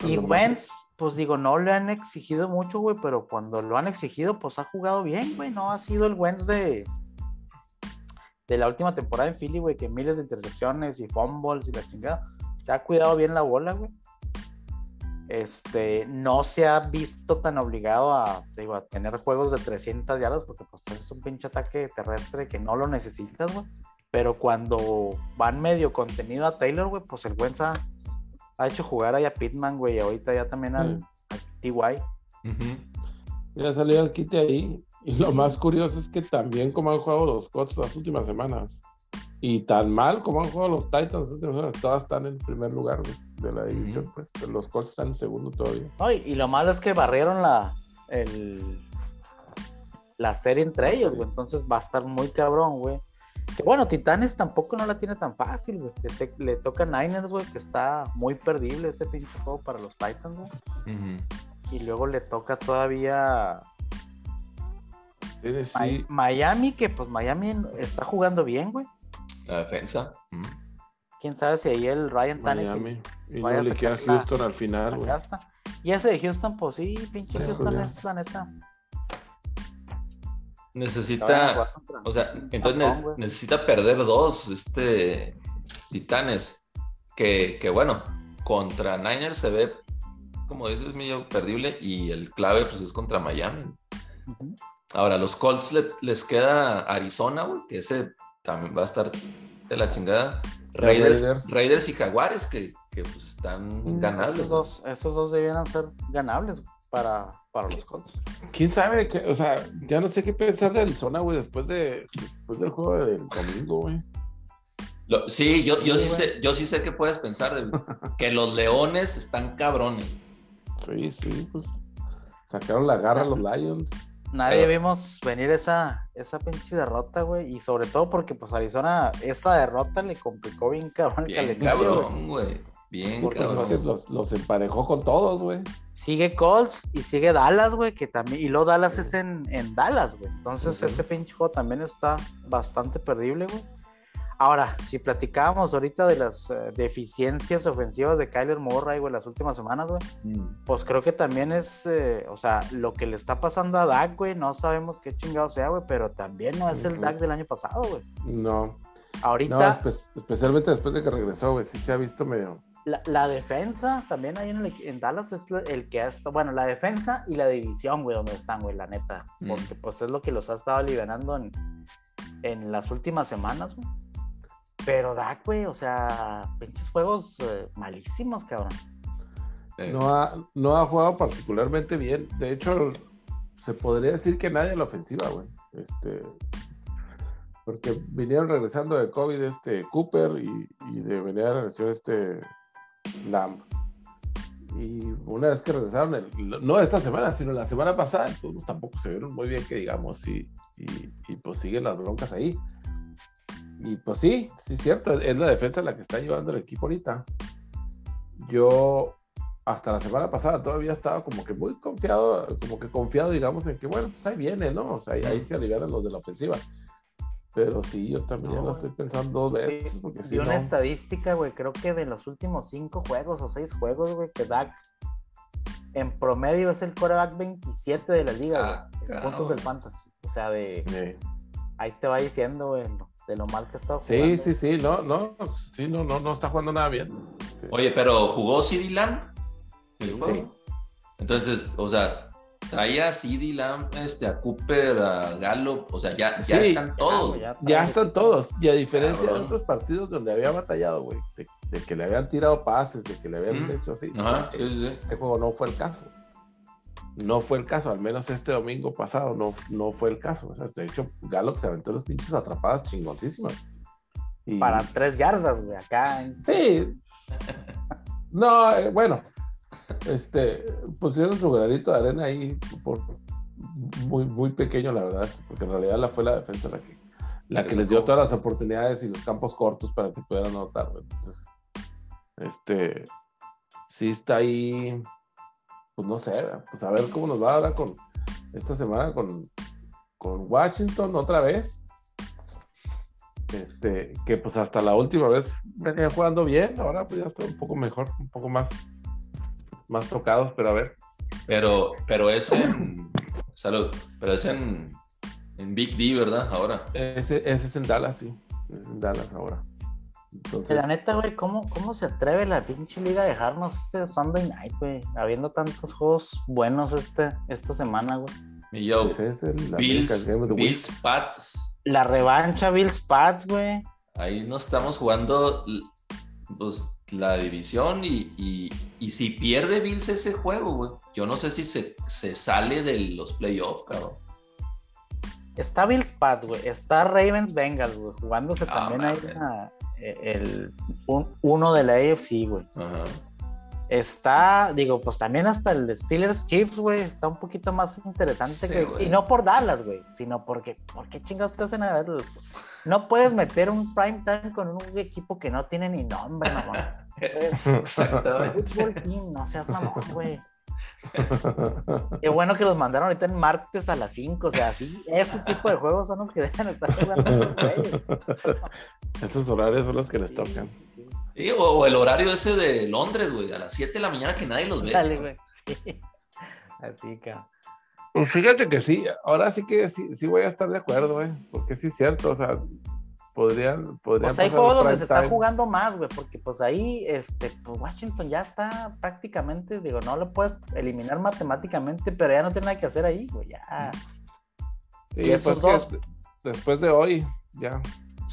Y Wentz, pues digo, no le han exigido mucho, güey, pero cuando lo han exigido, pues ha jugado bien, güey. No ha sido el Wentz de, de la última temporada en Philly, güey, que miles de intercepciones y fumbles y la chingada. Se ha cuidado bien la bola, güey. Este, no se ha visto tan obligado a, digo, a tener juegos de 300 yardas, porque pues es un pinche ataque terrestre que no lo necesitas, güey. Pero cuando van medio contenido a Taylor, güey, pues el Wentz ha, ha hecho jugar ahí a Pitman, güey, y ahorita ya también al, Mm. al TY. Ujú. Ya salió el quite ahí. Y lo más curioso es que también como han jugado los Colts las últimas semanas. Y tan mal como han jugado los Titans las últimas semanas, todas están en primer lugar güey, de la división, pues. Pero los Colts están en segundo todavía. No, y, y lo malo es que barrieron la, el, la serie entre ellos, güey. Entonces va a estar muy cabrón, güey. Que bueno, Titanes tampoco no la tiene tan fácil, güey. Le, le toca Niners, güey, que está muy perdible ese pinche juego para los Titans, güey. Y luego le toca todavía sí. Miami, que pues Miami está jugando bien, güey. La defensa. Quién sabe si ahí el Ryan Tannehill Miami. Y vaya no le queda la- Houston al final, güey. Y ese de Houston, pues sí, pinche Houston es la neta. Necesita, o sea, entonces Razón, güey. necesita perder dos, este, Titanes, que, que bueno, contra Niners se ve, como dices, medio perdible, y el clave, pues, es contra Miami. Ujú. Ahora, los Colts le- les queda Arizona, güey, que ese también va a estar de la chingada. Raiders, Raiders. Raiders y Jaguares, que, que, pues están Mm, ganables. Esos dos, esos dos debieran ser ganables para, para los Colts. ¿Quién sabe? qué- o sea, ya no sé qué pensar de Arizona, güey, después, de, después del juego del domingo, güey. Lo- sí, yo, yo, Sí, sé, yo sí sé que puedes pensar de- que los Leones están cabrones. Sí, sí, pues. Sacaron la garra a los Lions. Nadie Pero- vimos venir esa, esa pinche derrota, güey. Y sobre todo porque, pues, Arizona, esa derrota le complicó bien cabrón el Bien cabrón, güey. Bien, Porque cabrón. que los, los emparejó con todos, güey. Sigue Colts y sigue Dallas, güey, que también. Y luego Dallas es en, en Dallas, güey. Entonces ese pinche juego también está bastante perdible, güey. Ahora, si platicábamos ahorita de las eh, deficiencias ofensivas de Kyler Murray, güey, las últimas semanas, güey, pues creo que también es, eh, o sea, lo que le está pasando a Dak, güey, no sabemos qué chingado sea, güey, pero también no es el. Dak del año pasado, güey. No, Ahorita no espe- especialmente después de que regresó, güey, sí se ha visto medio. La, la defensa también ahí en, el- en Dallas es el que ha estado, bueno, la defensa y la división, güey, donde están, güey, la neta, Mm. porque pues es lo que los ha estado liberando en, en las últimas semanas, güey. Pero Dak, güey, o sea, pinches juegos eh, malísimos, cabrón. Eh, No ha, no ha jugado particularmente bien. De hecho, se podría decir que nadie en la ofensiva, güey. Este, porque vinieron regresando de COVID este Cooper y, y de venir de regresar este Lamb. Y una vez que regresaron, el- no esta semana, sino la semana pasada, pues, tampoco se vieron muy bien, que digamos, y, y, y, pues siguen las broncas ahí. Y pues sí, sí es cierto, es la defensa la que está llevando el equipo ahorita. Yo hasta la semana pasada todavía estaba como que muy confiado, como que confiado, digamos, en que bueno, pues ahí viene, ¿no? O sea, ahí, ahí se alivianan los de la ofensiva. Pero sí, yo también ya No, lo estoy pensando dos veces, Vi, porque si una no, estadística, güey, creo que de los últimos cinco juegos o seis juegos, güey, que Dak en promedio es el coreback 27 de la liga, Ah, güey, en cabrón. puntos del fantasy. O sea, de ahí te va diciendo, güey, de lo mal que ha estado sí, jugando. sí, sí, no, no, sí, no, no, no está jugando nada bien. Oye, pero jugó CD Lamb el Sí. Entonces, o sea, traía a CD Lamb, este, a Cooper, a Gallup, o sea, ya, ya Sí. están todos. ya están todos, y a diferencia Cabrón. de otros partidos donde había batallado, güey, de, de que le habían tirado pases, de que le habían Mm. hecho así. Ajá, sí, sí, sí. Este juego no fue el caso. No fue el caso, al menos este domingo pasado no, no fue el caso. O sea, de hecho, Gallup se aventó los pinches atrapadas chingoncísimas. Y- Para tres yardas, güey, acá. en- Sí. No, eh, bueno. Este, pusieron su granito de arena ahí por muy, muy pequeño, la verdad, porque en realidad la fue la defensa la que, la que les dio todas las oportunidades y los campos cortos para que pudieran anotar. Entonces, este, sí está ahí, pues no sé, pues a ver cómo nos va ahora con esta semana con, con Washington otra vez. Este, que pues hasta la última vez venía jugando bien, ahora pues ya está un poco mejor, un poco más, más tocados, pero a ver. Pero, pero es en. Salud. Pero es en, en Big D, ¿verdad? Ahora. Ese, ese es en Dallas, sí. Ese es en Dallas ahora. Entonces, La neta, güey, ¿cómo, ¿cómo se atreve la pinche liga a dejarnos ese Sunday night, güey? Habiendo tantos juegos buenos este, esta semana, güey. Y yo, ese es el Bills, the Week. Bills, Pats. La revancha Bills Pats, güey. Ahí no estamos jugando pues, la división y, y- y si pierde Bills ese juego, güey, yo no sé si se, se sale de los playoffs, cabrón. Está Bills Pats, güey. Está Ravens Bengals, güey. Jugándose Ah, también ahí eh, el un- uno de la AFC, güey. Ajá. Está, digo, pues también hasta el Steelers Chiefs, güey, está un poquito más interesante Sí, que, güey. y no por Dallas, güey, sino porque, ¿por qué chingados te hacen a ver? No puedes meter un prime time con un equipo que no tiene ni nombre, mamón. Exactamente. Fútbol team, no seas mamón, güey. Qué bueno que los mandaron ahorita en martes a las 5, o sea, sí, ese tipo de juegos son los que deben estar jugando. Esos horarios son los que les Sí, tocan. sí, Sí, o, o el horario ese de Londres, güey, a las 7 de la mañana que nadie los ve. Dale, güey. Sí. Así, cabrón. Pues fíjate que sí, ahora sí que sí, sí voy a estar de acuerdo, ¿eh? porque sí es cierto, o sea, podrían, podrían Pues hay juegos donde se está jugando más, güey, porque pues ahí, este, pues Washington ya está prácticamente, digo, no lo puedes eliminar matemáticamente, pero ya no tiene nada que hacer ahí, güey, ya. Sí, y esos pues dos. que después de hoy, ya.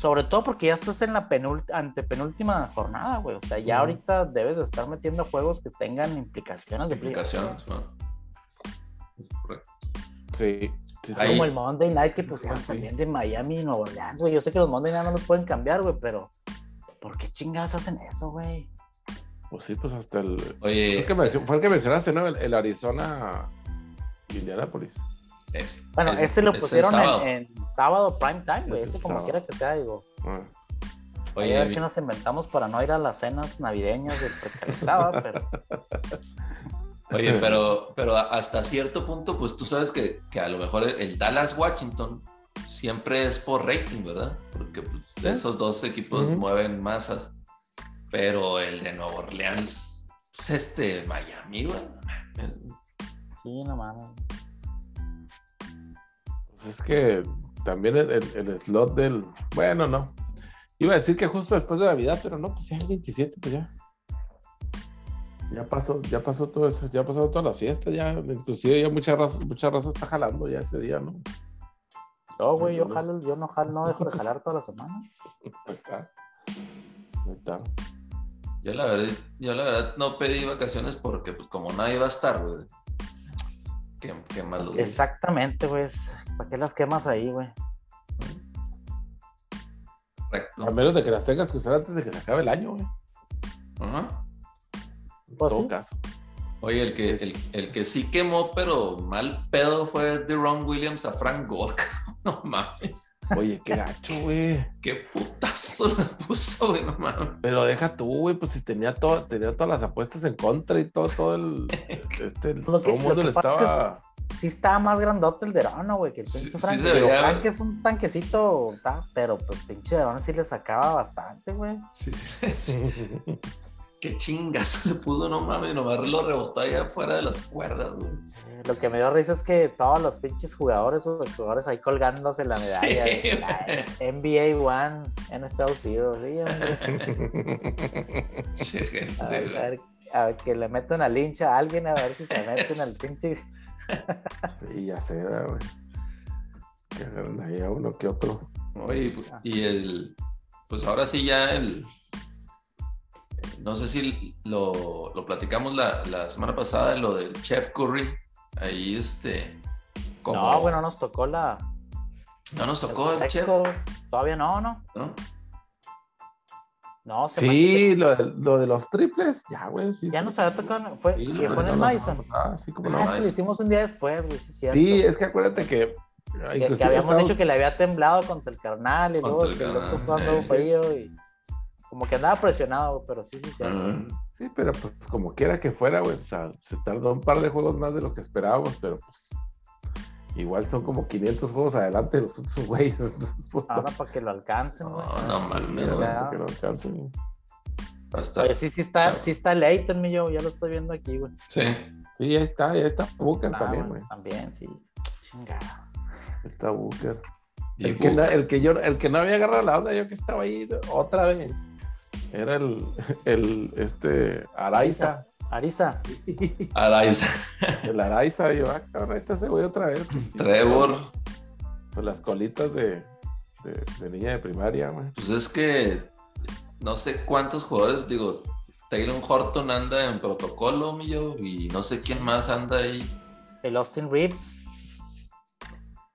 Sobre todo porque ya estás en la antepenúltima jornada, güey, o sea, ya ahorita debes de estar metiendo juegos que tengan implicaciones de Implicaciones, ¿no? Correcto. Sí. sí, Ahí- Como el Monday Night que pusieron Sí. también de Miami y Nueva Orleans, güey, yo sé que los Monday Night no los pueden cambiar, güey, pero ¿por qué chingados hacen eso, güey? Pues sí, pues hasta el. Fue Oye, el que, mencio- fue el que mencionaste, ¿no? El, el Arizona Indianapolis. es- Bueno, es- ese lo es pusieron sábado. en, en sábado prime time, güey. Ese Ese es como sábado. quiera que sea, digo. Ah. Oye, a ver qué nos inventamos para no ir a las cenas navideñas del precalentaba, pero. Oye, pero, pero hasta cierto punto, pues tú sabes que, que a lo mejor el Dallas Washington siempre es por rating, ¿verdad? Porque pues, esos dos equipos mueven masas. Pero el de Nueva Orleans, pues este Miami, güey. Sí, no mames. Pues es que también el, el, slot del. Bueno, no. Iba a decir que justo después de Navidad, pero no, pues ya el 27, pues ya. Ya pasó, ya pasó todo eso, ya pasó toda la fiesta, ya, inclusive ya mucha raza, mucha raza está jalando ya ese día, ¿no? No, güey, yo jalo, yo no jalo, no dejo de jalar toda la semana. Está. Está. Yo la verdad, yo la verdad no pedí vacaciones porque pues como nadie va a estar, güey. ¿Qué, qué más lo Exactamente, güey. ¿Para qué las quemas ahí, güey? Correcto. A menos de que las tengas que usar antes de que se acabe el año, güey. Ajá. Pues Oye, el que, el, el, que sí quemó, pero mal pedo fue de Ron Williams a Frank Gork. No mames. Oye, qué gacho, güey. Qué putazo le puso, güey, no mames. Pero deja tú, güey, pues si tenía, todo, tenía todas las apuestas en contra y todo, todo el. Este, todo el mundo le estaba. sí estaba más grandote el Derano, güey, que el pinche Frank. Sí Frank es un tanquecito, pero pues pinche Derano sí le sacaba bastante, güey. Sí, sí, sí. Qué chingazo le puso, no mames, nomás lo rebotó allá fuera de las cuerdas, güey. Lo que me dio risa es que todos los pinches jugadores, los jugadores ahí colgándose la medalla. Sí, NBA One, NFL Zero, sí, gente, a, ver, a, ver, que le metan a lincha a alguien a ver si se meten al pinche. sí, ya sé, güey. Que ahí a uno que otro. Oye, y el. Pues ahora sí ya el no sé si lo, lo platicamos la, la, semana pasada, lo del Chef Curry. Ahí este. No, bueno, nos tocó la. No nos tocó el, Chef. Todavía no, ¿no? ¿No? No, se Sí, lo, lo de los triples, ya, güey. Sí, ya nos había tocado. Fue, sí, fue en el Madison. Ah, sí, como ah, lo hicimos un día después, güey. Sí, sí, es que acuérdate que. Que, habíamos dicho que le había temblado contra el carnal y luego el otro jugando frío y como que andaba presionado, pero sí, sí, sí. sí, pero pues como quiera que fuera, güey, o sea, se tardó un par de juegos más de lo que esperábamos, pero pues igual son como 500 juegos adelante de los otros güeyes. Pues, Ahora para que lo alcancen, güey. No, no mames, Para que lo alcancen. Hasta, Oye, sí, sí está, sí está Leighton, mi yo, ya lo estoy viendo aquí, güey. Sí. Sí, ya está, ya está Booker también, güey. También, sí. Chingada. Está Booker. El que, no, el, que yo, el que no había agarrado la onda, yo que estaba ahí otra vez. Era el, el este, Araiza. Araiza. Araiza. El Araiza, yo, ah, cabrón, este se voy otra vez. Trevor. Pues las colitas de, de, niña de primaria, güey. Pues es que no sé cuántos jugadores, digo, Taylor Horton anda en protocolo, mío, y no sé quién más anda ahí. El Austin Reeves.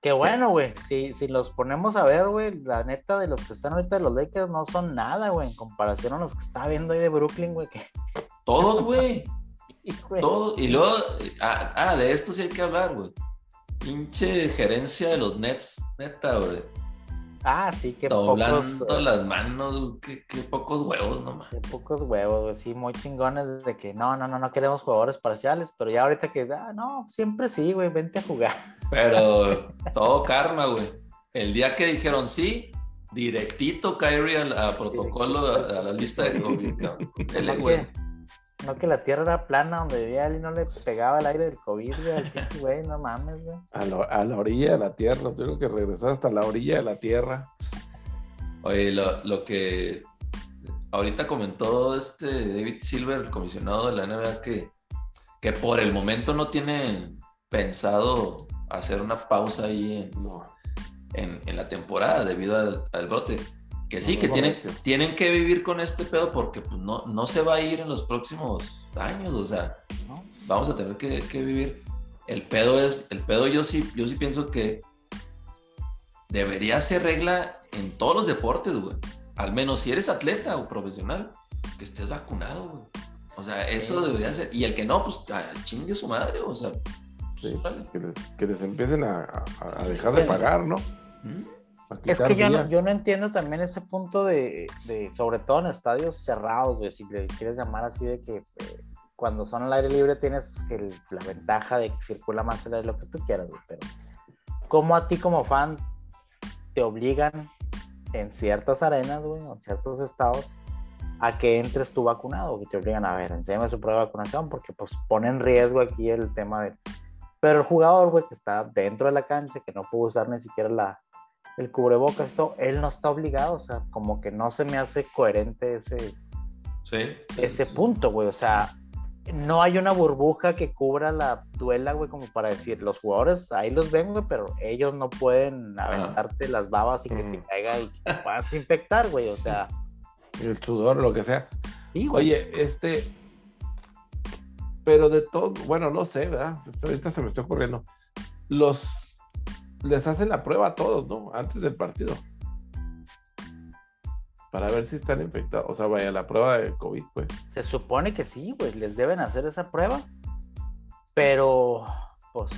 Qué bueno, güey. Si, si los ponemos a ver, güey, la neta de los que están ahorita de los Lakers no son nada, güey, en comparación a los que estaba viendo ahí de Brooklyn, güey. Que... Todos, güey. Todos. Y luego, ah, ah, de esto sí hay que hablar, güey. Pinche gerencia de los Nets, neta, güey. Ah, sí, que Doblando pocos, eh, las manos, qué, pocos huevos nomás. Qué pocos huevos, sí, muy chingones de que no, no, no, no queremos jugadores parciales, pero ya ahorita que, ah, no, siempre sí, güey, vente a jugar. Pero todo karma, güey. El día que dijeron sí, directito Kyrie a, protocolo, a, la lista de COVID, güey. No que la tierra era plana donde vivía él y no le pegaba el aire del COVID, güey. no mames, güey. A, la orilla de la tierra, tengo que regresar hasta la orilla de la tierra. Oye, lo, que ahorita comentó este David Silver, el comisionado de la NBA, que, que por el momento no tienen pensado hacer una pausa ahí en, en, la temporada debido al, al brote que sí, que tienen, tienen que vivir con este pedo porque pues, no, no se va a ir en los próximos años, o sea, vamos a tener que, vivir. El pedo es, el pedo yo sí, yo sí pienso que debería ser regla en todos los deportes, güey. Al menos si eres atleta o profesional, que estés vacunado, güey. O sea, eso debería ser. Y el que no, pues chingue su madre, o sea. Pues, que, les, empiecen a, dejar de pagar, ¿no? ¿Mm? Es que yo no, yo no entiendo también ese punto de, de, sobre todo en estadios cerrados, güey, si le quieres llamar así, de que eh, cuando son al aire libre tienes que la ventaja de que circula más el aire, lo que tú quieras, güey, pero ¿cómo a ti como fan te obligan en ciertas arenas, güey, en ciertos estados, a que entres tú vacunado, que te obligan a ver, enséñame su prueba de vacunación, porque pues pone en riesgo aquí el tema de... Pero el jugador, güey, que está dentro de la cancha, que no pudo usar ni siquiera la, el cubrebocas, esto, él no está obligado, o sea, como que no se me hace coherente ese, ese punto, güey, o sea, no hay una burbuja que cubra la duela, güey, como para decir, los jugadores ahí los ven, güey, pero ellos no pueden aventarte las babas y que te mm. caiga y que te puedas infectar, güey, o sea. El sudor, lo que sea. Oye, este, pero de todo, bueno, no sé, ¿verdad? Ahorita se me está ocurriendo. Los les hacen la prueba a todos, ¿no? Antes del partido. Para ver si están infectados. O sea, vaya, la prueba de COVID, pues. Se supone que sí, güey. Les deben hacer esa prueba. Pero, pues.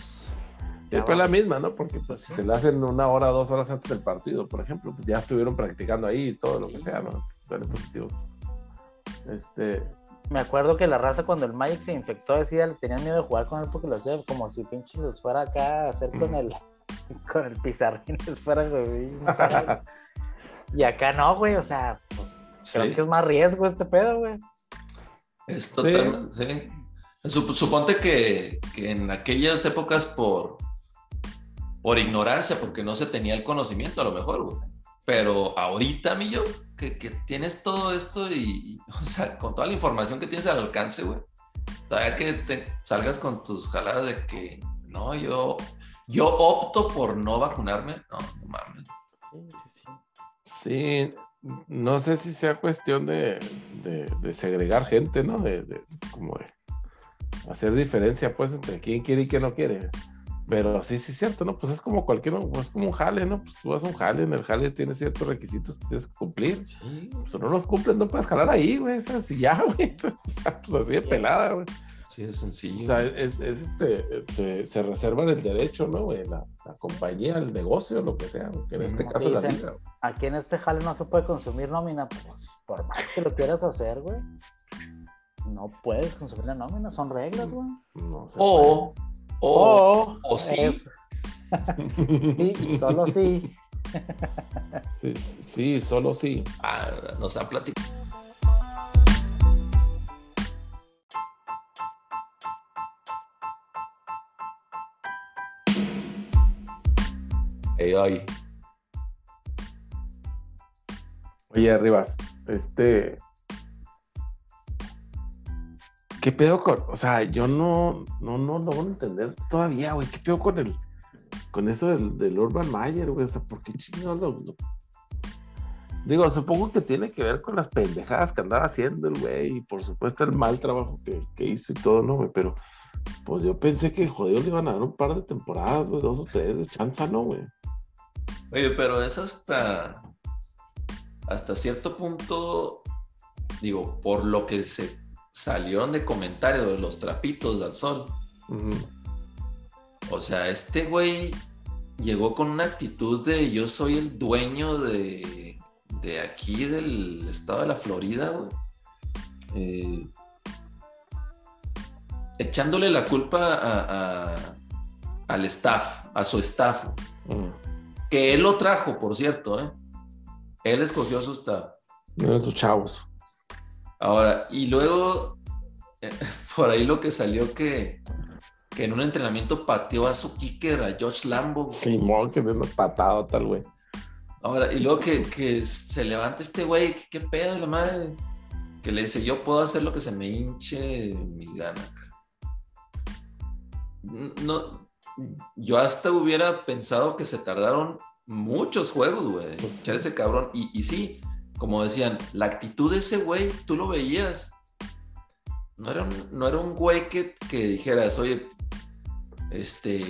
Siempre la misma, ¿no? Porque pues, si se la hacen una hora, dos horas antes del partido, por ejemplo, pues ya estuvieron practicando ahí y todo lo que sea, ¿no? Sale positivo. Este, me acuerdo que la raza cuando el Magic se infectó decía le tenían miedo de jugar con él porque los lleva como si pinche los fuera acá a hacer con el con el pizarrín fuera, güey. y acá no, güey, o sea, pues creo que es más riesgo este pedo, güey. Es totalmente, sí. Suponte que, que, en aquellas épocas por, por ignorancia, porque no se tenía el conocimiento a lo mejor, güey. Pero ahorita, mi yo, que, que, tienes todo esto y, o sea, con toda la información que tienes al alcance, güey, todavía que te salgas con tus jaladas de que, no, yo, yo opto por no vacunarme. No, no mames. Sí, no sé si sea cuestión de, segregar gente, ¿no? De, como de hacer diferencia, pues, entre quién quiere y quién no quiere. Pero sí, sí es cierto, ¿no? Pues es como cualquier, es como un jale, ¿no? Pues tú vas a un jale, en el jale tienes ciertos requisitos que tienes que cumplir. Sí. Pues no los cumples, no puedes jalar ahí, güey. así ya, güey. pues así de pelada, güey. Sí, es sencillo. O sea, es, este, se, se reservan el derecho, ¿no? La, la, compañía, el negocio, lo que sea, que en este caso la liga. Aquí en este jale no se puede consumir nómina, pues por más que lo quieras hacer, güey. No puedes consumir la nómina, son reglas, güey. No o, o, o, sí. sí. Solo sí. sí. Sí, solo sí. Ah, nos han platicado Oye, Rivas, este. ¿Qué pedo con.? O sea, yo no, no, no lo voy a entender todavía, güey. ¿Qué pedo con el. Con eso del, Urban Mayer, güey? O sea, ¿por qué chingados lo, Digo, supongo que tiene que ver con las pendejadas que andaba haciendo el güey y por supuesto el mal trabajo que, que hizo y todo, ¿no, güey? Pero pues yo pensé que jodido le iban a dar un par de temporadas, güey, dos o tres de chanza, ¿no, güey? Oye, pero es hasta, hasta cierto punto, digo, por lo que se salieron de comentarios de los trapitos del sol. O sea, este güey llegó con una actitud de yo soy el dueño de, de aquí del estado de la Florida, güey. Eh, echándole la culpa al staff, a su staff que él lo trajo, por cierto, ¿eh? Él escogió a sus, sus chavos. Ahora, y luego, eh, por ahí lo que salió que, que en un entrenamiento pateó a su kicker, a George Lambo. Simón, que me patado tal, güey. Ahora, y luego que, se levanta este güey, ¿qué, pedo la madre? Que le dice, yo puedo hacer lo que se me hinche mi gana. No, yo hasta hubiera pensado que se tardaron muchos juegos, güey. Pues echar ese cabrón. Y, y, sí, como decían, la actitud de ese güey, tú lo veías. No era un, no era un güey que, que dijeras, oye, este,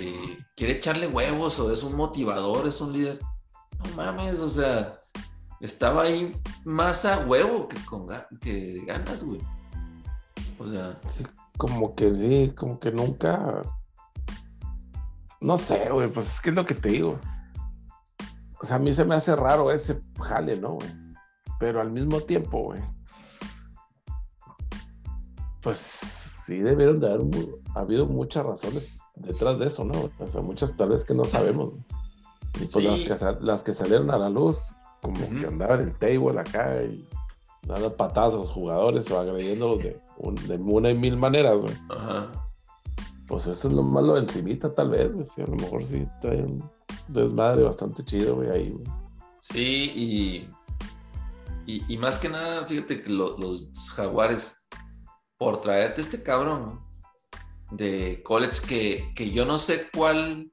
quiere echarle huevos o es un motivador, es un líder. No mames, o sea, estaba ahí más a huevo que con que ganas, güey. O sea. como que sí, como que nunca no sé, güey, pues es que es lo que te digo. O sea, a mí se me hace raro ese jale, ¿no, güey? Pero al mismo tiempo, güey. Pues sí debieron de haber habido muchas razones detrás de eso, ¿no? O sea, muchas tal vez que no sabemos. Y pues Sí. las, que, las que salieron a la luz, como que andaban en el table acá y dando patadas a los jugadores o agrediéndolos de, un- de una y mil maneras, güey. Ajá. Pues eso es lo malo de encimita, tal vez, a lo mejor sí trae un desmadre bastante chido, güey, ahí. Sí, y, y, más que nada, fíjate que lo- los jaguares, por traerte este cabrón de college, que, que yo no sé cuál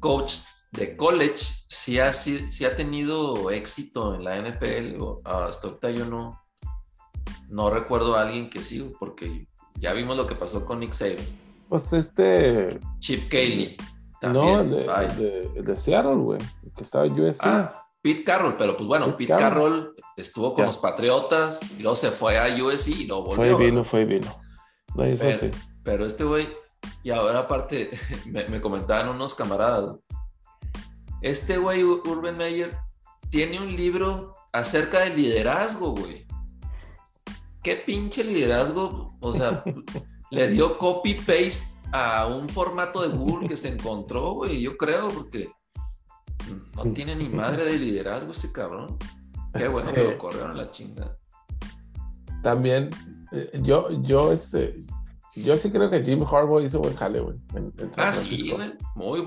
coach de college si ha, si, si ha tenido éxito en la NFL, hasta ahorita yo no, no recuerdo a alguien que sí, porque ya vimos lo que pasó con Nick Saban. Pues este. Chip Cayley. no, el de, Ay. el de, el de Seattle, güey. Que estaba en USC. Ah, Pete Carroll, pero pues bueno, Pete Pete Carroll. Carroll estuvo con los Patriotas y luego se fue a USC y fue volvió. y vino, ¿verdad? fue y vino. No, eso Pero- sí. Pero este güey, y ahora aparte, me, me comentaban unos camaradas, este güey, Ur- Urban Meyer, tiene un libro acerca del liderazgo, güey. ¿Qué pinche liderazgo? O sea, le dio copy-paste a un formato de Google que se encontró, güey, yo creo, porque no tiene ni madre de liderazgo ese cabrón. Qué bueno que lo corrieron a la chingada. También, eh, yo, yo, este. Yo sí creo que Jim Harbaugh hizo buen jale, güey. Ah, sí, güey. Muy,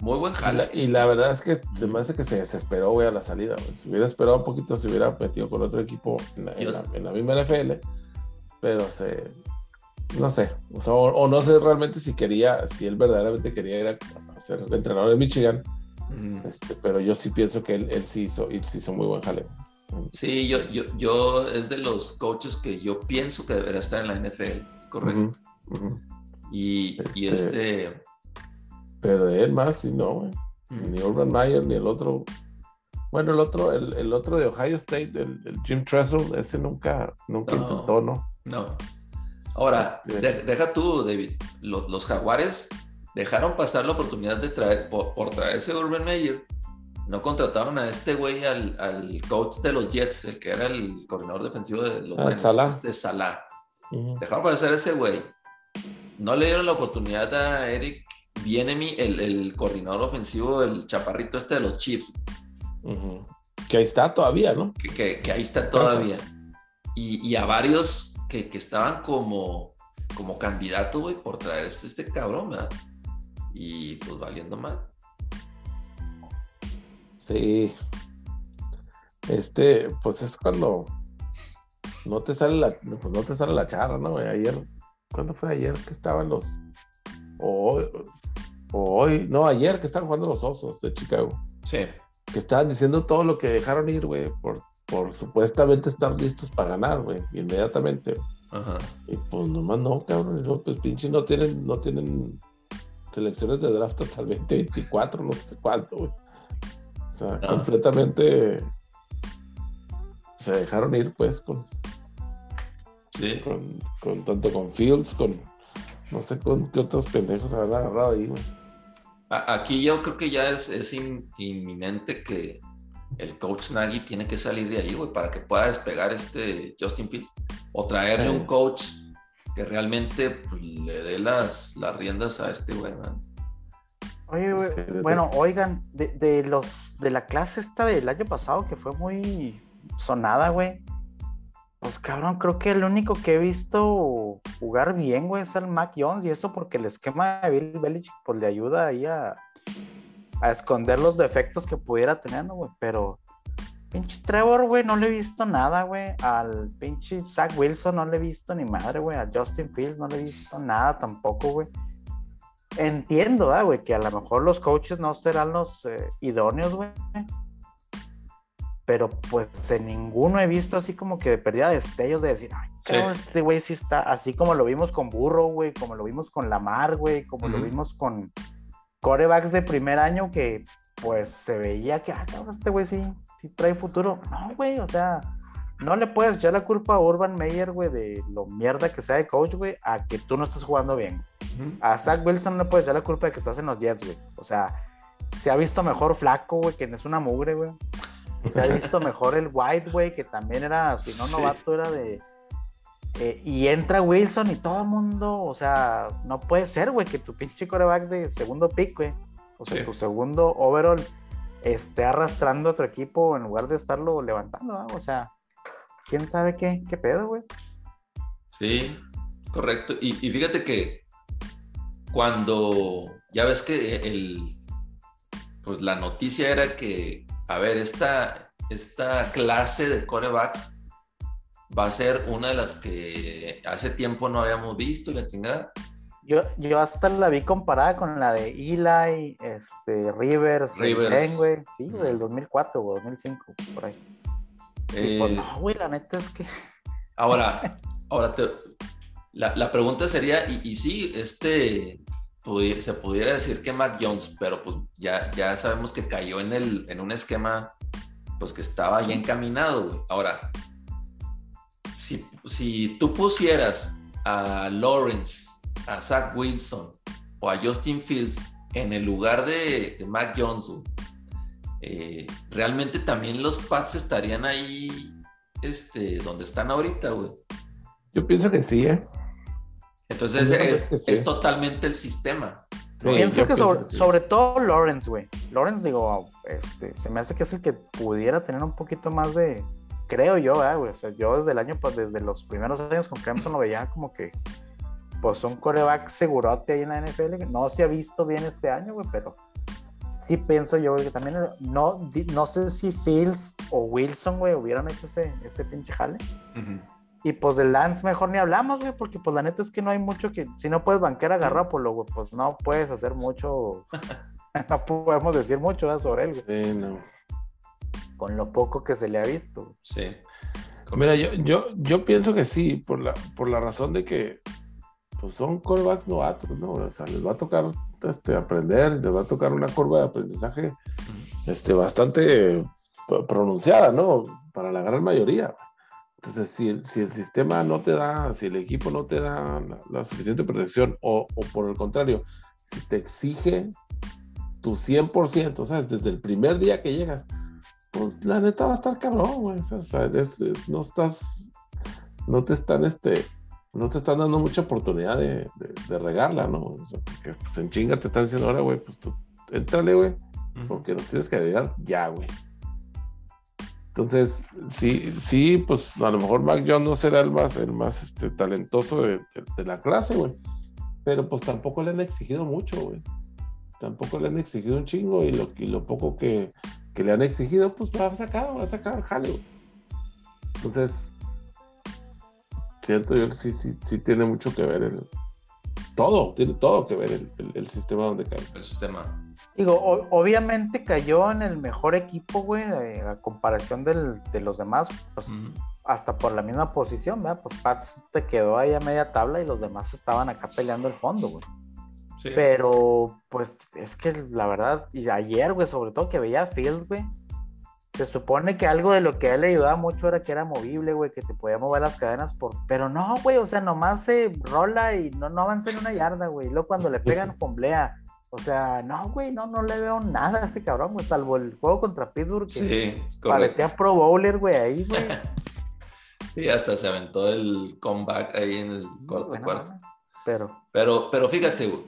muy buen Y la, jale. y la verdad es que se me hace que se desesperó, güey, a la salida, güey. Si hubiera esperado un poquito, se hubiera metido con otro equipo en la, en Yo- la- en la misma NFL, pero se. No sé, o, sea, o- o no sé realmente si quería, si él verdaderamente quería ir a, a ser entrenador de Michigan, este, pero yo sí pienso que él, él sí hizo, él sí hizo muy buen jale. Sí, yo, yo, yo es de los coaches que yo pienso que debería estar en la NFL, correcto. Y, y Este- este, Pero de él más, sí, no, güey. mm, Ni Urban Meyer, ni el otro. Bueno, el otro, el, el otro de Ohio State, el, el Jim Tressel, ese nunca, nunca No. intentó, ¿no? no. Ahora, Este- de- deja tú, David, lo- los, jaguares dejaron pasar la oportunidad de traer, por, por traerse a Urban Meyer, no contrataron a este güey, al, al coach de los Jets, el que era el coordinador defensivo de los Ah, Salah. este Salah. Dejaron pasar a ese güey. No le dieron la oportunidad a Eric Bienemi, el, el coordinador ofensivo, el chaparrito este de los Chiefs. Que ahí está todavía, ¿no? que, que- que ahí está todavía. Y, y a varios que, que estaban como, como candidato, güey, por traerse este cabrón, ¿verdad? Y pues valiendo mal. Sí. Este, pues es cuando no te sale la, pues no te sale la charra, ¿no? Ayer, ¿cuándo fue ayer que estaban los, o o hoy, no, ayer que estaban jugando los osos de Chicago, Sí. que estaban diciendo todo lo que dejaron ir, güey, por, por supuestamente estar listos para ganar, güey, inmediatamente. Ajá. Y pues nomás no, cabrón, luego, pues pinche no tienen, no tienen selecciones de draft hasta el 2024, no sé cuánto, güey. O sea, completamente se dejaron ir, pues, con, Sí. con, con- tanto con Fields, con no sé con qué otros pendejos habrán agarrado ahí, güey. Aquí yo creo que ya es, es in- inminente que el coach Nagy tiene que salir de ahí, güey, para que pueda despegar este Justin Fields. O traerle Sí. un coach que realmente pues, le dé las, las riendas a este güey, man. Oye, güey, bueno, oigan, de, de los de la clase esta del año pasado que fue muy sonada, güey. Pues cabrón, creo que el único que he visto jugar bien, güey, es el Mac Jones, y eso porque el esquema de Bill Belichick pues le ayuda ahí a, esconder los defectos que pudiera tener, ¿no, güey? Pero pinche Trevor, güey, no le he visto nada, güey. Al pinche Zach Wilson no le he visto ni madre, güey. A Justin Fields no le he visto nada tampoco, güey. Entiendo, güey, que a lo mejor los coaches no serán los eh, idóneos, güey. Pero pues en ninguno he visto así como que de de destellos de decir, ay, Sí. este güey sí está, así como lo vimos con Burro, güey, como lo vimos con Lamar, güey, como lo vimos con corebacks de primer año que pues se veía que, ah, cabrón, este güey sí, sí trae futuro. No, güey, o sea, no le puedes echar la culpa a Urban Meyer, güey, de lo mierda que sea de coach, güey, a que tú no estás jugando bien. A Zach Wilson no le puedes echar la culpa de que estás en los Jets, güey. O sea, se ha visto mejor Flaco, güey, que es una mugre, güey. Se ha visto mejor el White, güey, que también era, si no Sí. novato, era de. eh, y entra Wilson y todo el mundo, o sea, no puede ser, güey, que tu pinche coreback de segundo pick, güey, o sea, Sí. tu segundo overall esté arrastrando a otro equipo en lugar de estarlo levantando, ¿no? o sea, quién sabe qué, qué pedo, güey. Sí, correcto. Y, y fíjate que cuando ya ves que el, pues la noticia era que, a ver, esta, esta clase de corebacks va a ser una de las que hace tiempo no habíamos visto y la chingada. Yo, yo hasta la vi comparada con la de Eli, este, Rivers, Rivers. Güey, sí, del 2004 o 2005, por ahí. Pues Eh, no, güey, la neta es que... Ahora, ahora te- la, la pregunta sería, y, y sí, este, se pudiera decir que Mac Jones, pero pues ya, ya sabemos que cayó en, el, en un esquema pues que estaba ya encaminado. Ahora, si, si tú pusieras a Lawrence, a Zach Wilson o a Justin Fields en el lugar de, de Mac Jones, eh, realmente también los Pats estarían ahí este, donde están ahorita, güey. Yo pienso que sí, ¿eh? Entonces es, que sí. es totalmente el sistema. Sí, Pienso que sobre, sí. sobre todo Lawrence, güey. Lawrence, digo, este, se me hace que es el que pudiera tener un poquito más de. Creo yo, ¿verdad, güey. O sea, yo desde el año, pues desde los primeros años con Clemson lo veía como que. Pues un coreback segurote ahí en la NFL. que No se ha visto bien este año, güey, pero sí pienso yo güey, que también. No, di- no sé si Fields o Wilson, güey, hubieran hecho ese, ese pinche jale. Y pues de Lance mejor ni hablamos, güey, porque pues la neta es que no hay mucho que, si no puedes banquear a Garoppolo, güey, pues no puedes hacer mucho, no podemos decir mucho ¿verdad? sobre él, güey, Sí, no. con lo poco que se le ha visto. güey. Sí. Mira, yo, yo, yo pienso que sí, por la, por la razón de que pues son corebacks novatos, ¿no? O sea, les va a tocar este, aprender, les va a tocar una curva de aprendizaje este, bastante eh, pronunciada, ¿no? Para la gran mayoría. Entonces, si el, si el sistema no te da, si el equipo no te da la, la suficiente protección, o, o por el contrario, si te exige tu 100%, ¿sabes? Desde el primer día que llegas, pues la neta va a estar cabrón, güey. O sea, es- es- no estás, no te están, este, no te están dando mucha oportunidad de, de- de regarla, ¿no? O sea, porque pues, en chinga te están diciendo, ahora, güey, pues tú, entrale, güey, porque nos tienes que ayudar ya, güey. Entonces, sí, sí, pues a lo mejor Mac Jones no será el más, el más este, talentoso de, la clase, güey. Pero pues tampoco le han exigido mucho, güey. Tampoco le han exigido un chingo y lo, y lo poco que, que le han exigido, pues va a sacar, va a sacar jale, güey. Entonces, siento yo que sí, sí, sí tiene mucho que ver el... Todo, tiene todo que ver el, el- el sistema donde cae. El sistema. Digo, o- obviamente cayó en el mejor equipo, güey, eh, a comparación del- de los demás, pues hasta por la misma posición, ¿verdad? Pues Pats te quedó ahí a media tabla y los demás estaban acá peleando el fondo, güey. Sí. Pero, pues, es que la verdad, y ayer, güey, sobre todo que veía a Fields, güey, se supone que algo de lo que a él le ayudaba mucho era que era movible, güey, que te podía mover las cadenas por... Pero no, güey, o sea, nomás se rola y no, no avanza en una yarda, güey. Y luego cuando le pegan, fomblea. O sea, no, güey, no, no le veo nada a ese cabrón, güey, salvo el juego contra Pittsburgh, que Sí, parecía pro bowler, güey, ahí, güey. Sí, hasta se aventó el comeback ahí en el cuarto Bueno, cuarto. Pero, Pero, pero fíjate, güey,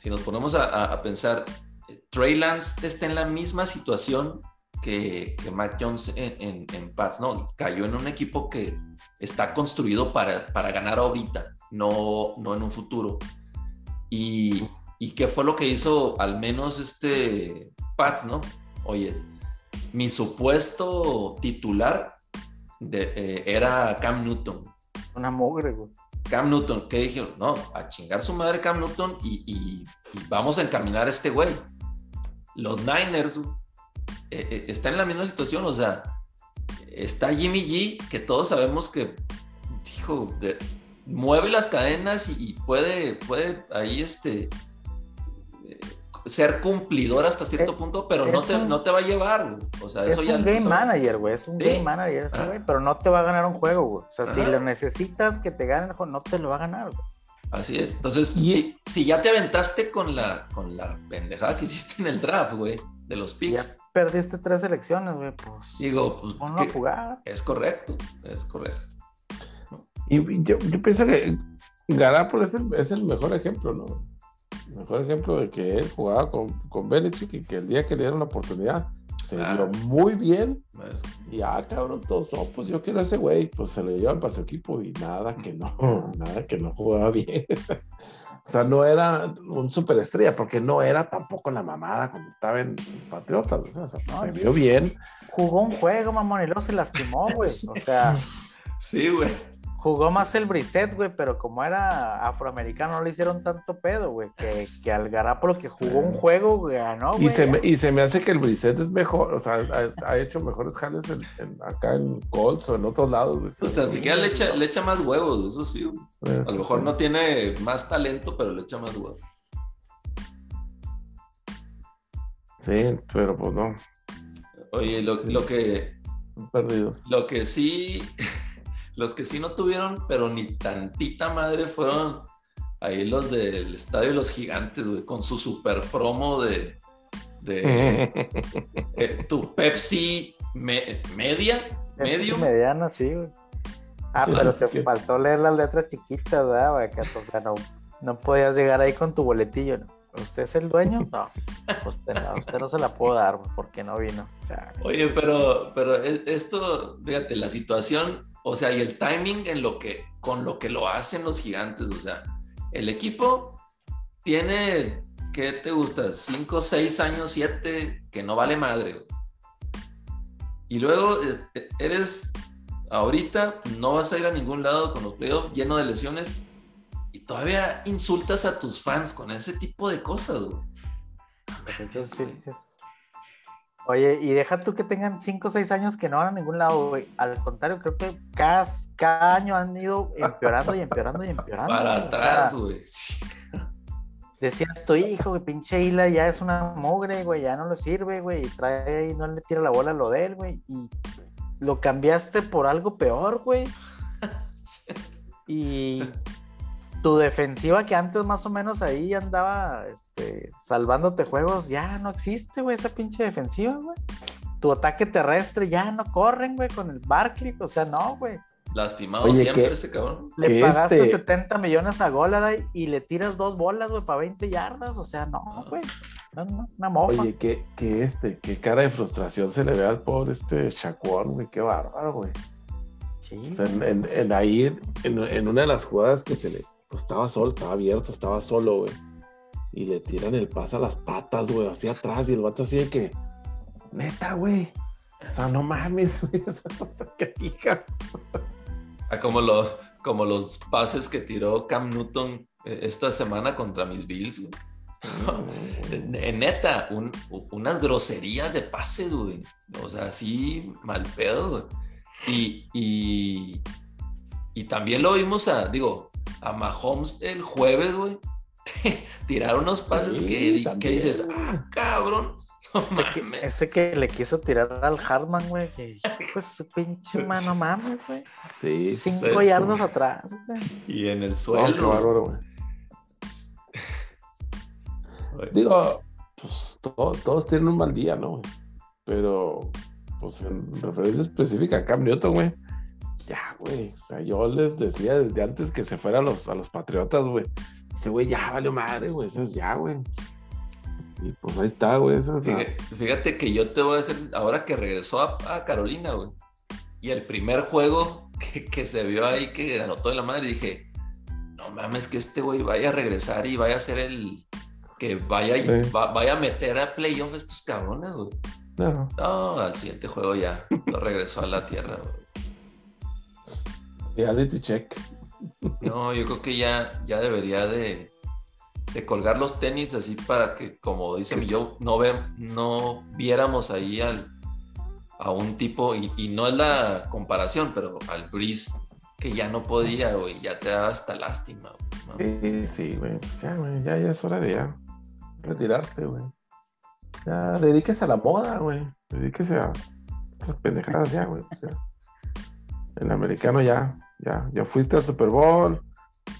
si nos ponemos a, a- a pensar, eh, Trey Lance está en la misma situación que, que Mac Jones en, en, en Pats, ¿no? Cayó en un equipo que está construido para, para ganar ahorita, no, no en un futuro. Y, ¿Y qué fue lo que hizo al menos este Pats, no? Oye, mi supuesto titular de- eh, era Cam Newton. una mugre, güey. Cam Newton, ¿qué dijeron? No, a chingar su madre Cam Newton y, y- y vamos a encaminar a este güey. Los Niners eh, eh, están en la misma situación, o sea, está Jimmy G, que todos sabemos que, dijo, de- mueve las cadenas y, y puede, puede ahí este, eh, ser cumplidor hasta cierto Es- punto, pero no te, un- no te va a llevar, güey. O sea, Es eso ya un game manager, güey. Es un Sí. game manager ese, Ah. güey. Pero no te va a ganar un juego, güey. O sea, si lo necesitas que te gane el juego, no te lo va a ganar, güey. Así es. Entonces, Y- si, si ya te aventaste con la, con la pendejada que hiciste en el draft, güey, de los picks, perdiste tres elecciones, güey, pues. digo, pues ponlo que- a jugar. es correcto, es correcto. Y yo, yo pienso que Garapolo es el, es el mejor ejemplo, ¿no? El mejor ejemplo de que él jugaba con, con Belichick y que el día que le dieron la oportunidad se Claro. vio muy bien. Es- Y ah, cabrón, todos, no, pues yo quiero a ese güey. Pues se lo llevan para su equipo y nada que no, nada que no jugaba bien. O sea, no era un superestrella, porque no era tampoco la mamada cuando estaba en Patriotas. O sea, se- No, se vio bien. Jugó un juego, mamón, y luego se lastimó, güey. O sea, Sí, güey. Jugó más el Brissett, güey, pero como era afroamericano, no le hicieron tanto pedo, güey. Que, que al Garapolo que jugó un juego, güey, ganó, güey. Y se, me, y se me hace que el Brissett es mejor, o sea, ha, ha hecho mejores jales en- en- acá en Colts o en otros lados. güey. Pues tan siquiera le echa, le echa más huevos, eso sí. güey. Pues, A lo mejor sí. no tiene más talento, pero le echa más huevos. Sí, pero pues no, Oye, lo, Sí. lo que son perdidos. Lo que sí, los que sí no tuvieron, pero ni tantita madre fueron ahí los del Estadio de los Gigantes, güey, con su super promo de, de eh, tu Pepsi me- media, medio. Mediana, sí, güey. Ah, pero te que- faltó leer las letras chiquitas, ¿verdad, güey? Que, O sea, no, no podías llegar ahí con tu boletillo, ¿no? ¿Usted es el dueño? No. Usted no, usted no se la puedo dar, güey, porque no vino. O sea, Oye, pero, pero es- esto, fíjate, la situación, o sea, y el timing en lo que, con lo que lo hacen los gigantes, o sea, el equipo tiene, ¿qué te gusta? Cinco, seis años, siete, que no vale madre. Y luego es- eres, ahorita no vas a ir a ningún lado con los playoffs lleno de lesiones y todavía insultas a tus fans con ese tipo de cosas, güey. Oye, y deja tú que tengan 5 o 6 años que no van a ningún lado, güey. Al contrario, creo que cada, cada año han ido empeorando y empeorando y empeorando. Para güey. Atrás, güey. Decías tu hijo, güey, pinche Hila ya es una mugre, güey, ya no le sirve, güey, y trae ahí, no le tira la bola a lo de él, güey, y lo cambiaste por algo peor, güey, y tu defensiva que antes más o menos ahí andaba, este, salvándote juegos, ya no existe, güey, esa pinche defensiva, güey. Tu ataque terrestre ya no corren, güey, con el Barkley, o sea, no, güey. Lastimado Oye, siempre que- ese cabrón. Le Que pagaste este- 70 millones a Goladay y le tiras dos bolas, güey, para 20 yardas. O sea, no, güey. No, no, una mofa. Oye, que, que este, qué cara de frustración se le ve al pobre este güey, qué bárbaro, güey. sí, O sea, en, en- en ahí, en, en una de las jugadas que se le, pues estaba solo, estaba abierto, estaba solo, güey. Y le tiran el pase a las patas, güey, hacia atrás, y el vato así de que, neta, güey. O sea, no mames, güey. O sea, que hija. Ah, como, lo- como los pases que tiró Cam Newton eh, esta semana contra mis Bills, güey. En- en neta, un- unas groserías de pase, güey. O sea, así mal pedo, güey. Y, y, y también lo vimos a, digo, a Mahomes el jueves, güey. Tirar unos pases Sí, que, dices, ah, cabrón. No ese, que, mames. ese que le quiso tirar al Hartman, güey. Que pues su pinche mano mames, güey. Sí, Cinco yardas atrás, güey. Y en el suelo. bárbaro, güey. güey. Digo, pues to- todos tienen un mal día, ¿no? güey? Pero, pues en referencia específica a Cam Newton, güey. Ya, güey. O sea, yo les decía desde antes que se fuera a los, a los Patriotas, güey. Ese güey ya valió madre, güey. Eso es ya, güey. Y pues ahí está, güey. O sea, Fíjate, fíjate que yo te voy a decir, ahora que regresó a, a Carolina, güey, y el primer juego que, que se vio ahí que anotó de la madre, dije, no mames, que este güey vaya a regresar y vaya a ser el que vaya, y- Sí. va- vaya a meter a playoff estos cabrones, güey. no. No, al siguiente juego ya lo regresó a la tierra, güey. Reality check. No, yo creo que ya, ya debería de, de colgar los tenis así para que, como dice mi yo, no, ve, no viéramos ahí al, a un tipo, y, y no es la comparación, pero al Breeze que ya no podía, güey, ya te daba hasta lástima. güey, ¿no? Sí, sí, güey. Pues ya, güey. Ya, ya es hora de ya retirarse, güey. Ya, dedíquese a la moda, güey. Dedíquese a estas pendejadas ya, güey. O sea, el americano ya, ya, ya fuiste al Super Bowl,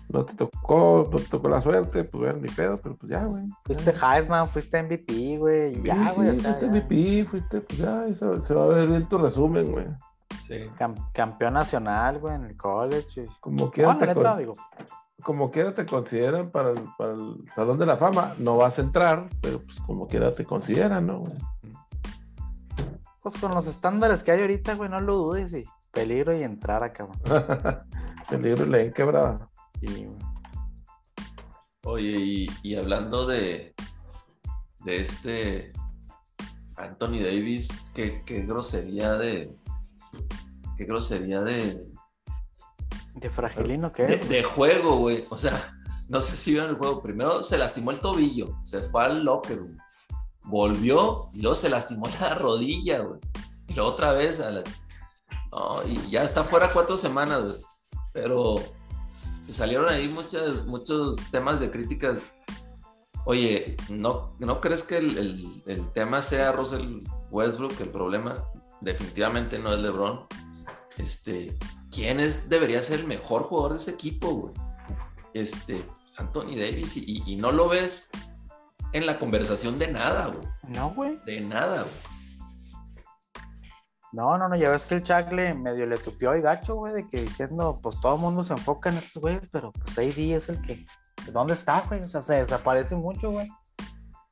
no te tocó, no te tocó la suerte, pues bueno, ni pedo, pero pues ya, güey. Fuiste Heisman, fuiste MVP, güey. Sí, Ya, sí, güey. o sea, fuiste ya. MVP, fuiste, pues ya, eso- se va a ver bien tu resumen, güey. Sí. Cam- campeón nacional, güey, en el college. y- Como quiera, te con- digo, como quiera te consideran para el, para el Salón de la Fama. No vas a entrar, pero pues como quiera te consideran, ¿no? güey? pues con los estándares que hay ahorita, güey, no lo dudes. Y peligro y entrar acá, quebrado. Y, güey, Oye, y, y hablando de, de este Anthony Davis, qué, qué grosería de. Qué grosería de, de fragilino que de juego, güey. O sea, no sé si vieron el juego. Primero se lastimó el tobillo, se fue al locker room. Volvió y luego se lastimó la rodilla, güey. Y luego otra vez a la... No, y ya está fuera cuatro semanas, güey. Pero salieron ahí muchas, muchos temas de críticas. Oye, ¿no, ¿no crees que el, el- el tema sea Russell Westbrook? El problema definitivamente no es LeBron. Este, ¿quién es, debería ser el mejor jugador de ese equipo, güey? Este, Anthony Davis, y, y- y no lo ves en la conversación de nada, güey. No, güey. De nada, güey. No, no, no, ya ves que el Chacle medio le tupió y gacho, güey, de que diciendo, pues todo el mundo se enfoca en estos güeyes, pero pues AD es el que, ¿dónde está, güey? O sea, se desaparece mucho, güey.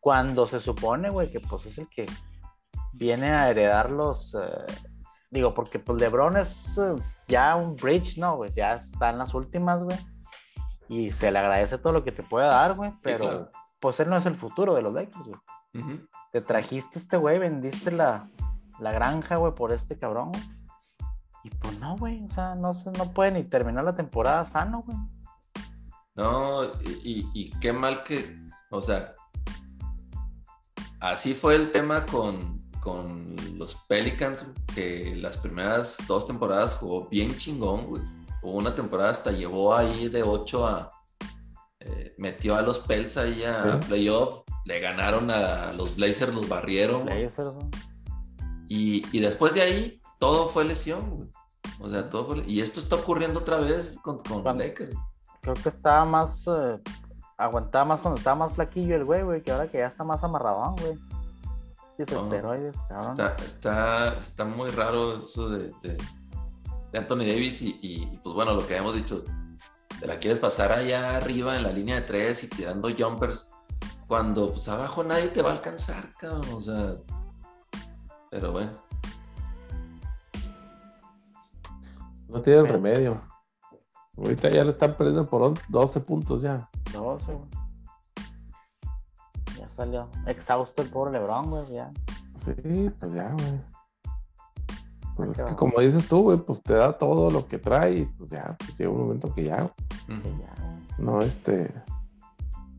Cuando se supone, güey, que pues es el que viene a heredar los, eh, digo, porque pues LeBron es eh, ya un bridge, ¿no, güey? Ya está en las últimas, güey. Y se le agradece todo lo que te puede dar, güey, pero claro. pues él no es el futuro de los Lakers, güey te trajiste este güey, vendiste la, la granja, güey, por este cabrón. Y pues no, güey, o sea, no, se- no puede ni terminar la temporada sano, güey. No, y, y qué mal que, o sea, así fue el tema con, con los Pelicans, que las primeras dos temporadas jugó bien chingón, güey. Hubo una temporada hasta llevó ahí de 8 a... eh, metió a los Pels ahí a Sí. playoff, le ganaron a los Blazers, los barrieron. Blazers, güey. Y, y después de ahí, todo fue lesión, güey. O sea, todo fue... Y esto está ocurriendo otra vez con, con Cuando- Lakers. Creo que estaba más, eh, aguantaba más cuando estaba más flaquillo el güey, güey, que ahora que ya está más amarradón, güey. Se No. esteroides, cabrón. Está, está, está muy raro eso de, de- de Anthony Davis y, y, pues bueno, lo que habíamos dicho, te la quieres pasar allá arriba en la línea de tres y tirando jumpers cuando pues abajo nadie te va a alcanzar, cabrón, o sea, pero bueno, No tienen Pero- remedio. Ahorita ya le están perdiendo por on- 12 puntos ya. 12, güey. Ya salió exhausto el pobre Lebron, güey, ya. Sí, pues ya, güey. Pues es que como dices tú, güey, pues te da todo lo que trae y pues ya, pues llega un momento que ya, que ya, güey. no, este,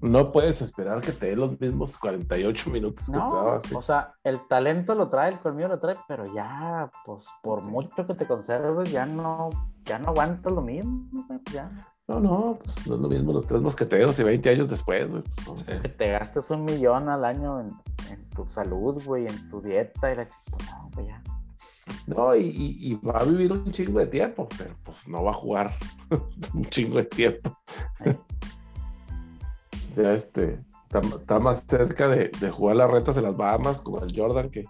no puedes esperar que te dé los mismos 48 minutos que te daba así. o sea, el talento lo trae, el colmillo lo trae, pero ya, pues, por Sí. mucho que te conserves, ya no, ya no aguantas lo mismo, güey, pues ya. No, no, pues no es lo mismo los tres mosqueteros y 20 años después, güey. pues, no. Sí. Que te gastes un millón al año en, en tu salud, güey, en tu dieta y la chica, no, güey, ya. No, y, va a vivir un chingo de tiempo, pero pues no va a jugar un chingo de tiempo. Sí. Ya este, está, está más cerca de, de jugar las retas en las Bahamas como el Jordan que,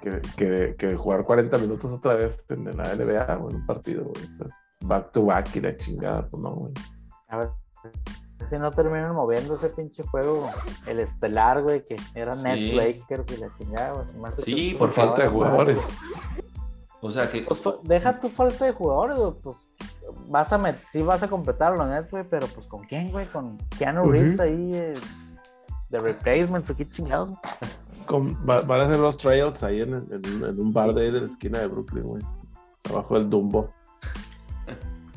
que, que- que jugar 40 minutos otra vez en la NBA o en un partido, güey. O sea, back to back y la chingada, pues no, güey. A ver, si no terminan moviendo ese pinche juego, el estelar, güey, que era Sí. Nets Lakers y la chingada, güey. hace Sí, por falta de jugadores. o sea que Pues, deja tu falta de jugadores, güey, pues vas a met sí vas a completar a los Nets, güey, pero pues con quién, güey, con Keanu. Reeves ahí eh, de replacements, aquí chingados. güey? Con- va- van a hacer los tryouts ahí en, en- en un bar de ahí de la esquina de Brooklyn, güey. Abajo del Dumbo.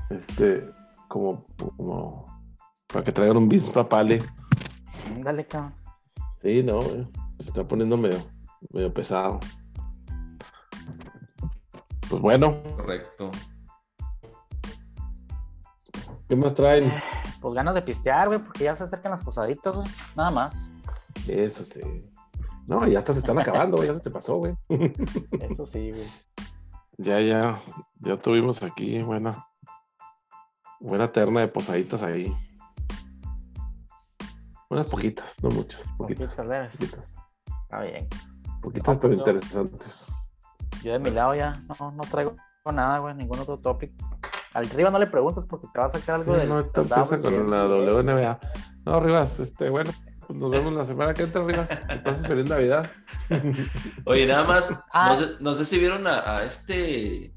Este, como, como para que traigan un Vince Papale. Ándale, cabrón. Sí, no, güey. Se está poniendo medio, medio pesado. Pues bueno, correcto. ¿Qué más traen? Pues ganas de pistear, güey, porque ya se acercan las posaditas, güey. Nada más. Eso sí. No, ya hasta se están acabando, güey. Ya se te pasó, güey. Eso sí, güey. Ya, ya, ya tuvimos aquí, bueno. Buena terna de posaditas ahí. Unas poquitas, no muchas, poquitas. Poquitas Está bien. poquitas, No, pero interesantes. Yo de mi lado ya no, no traigo nada, güey, ningún otro topic. Al Riva no le preguntas porque te va a sacar algo Sí, del no, empieza W, con la. WNBA. No, Rivas, este, bueno, pues nos vemos la semana que entra, Rivas. Que pases feliz Navidad. Oye, nada más, Ah. no, sé, no sé si vieron a, a este,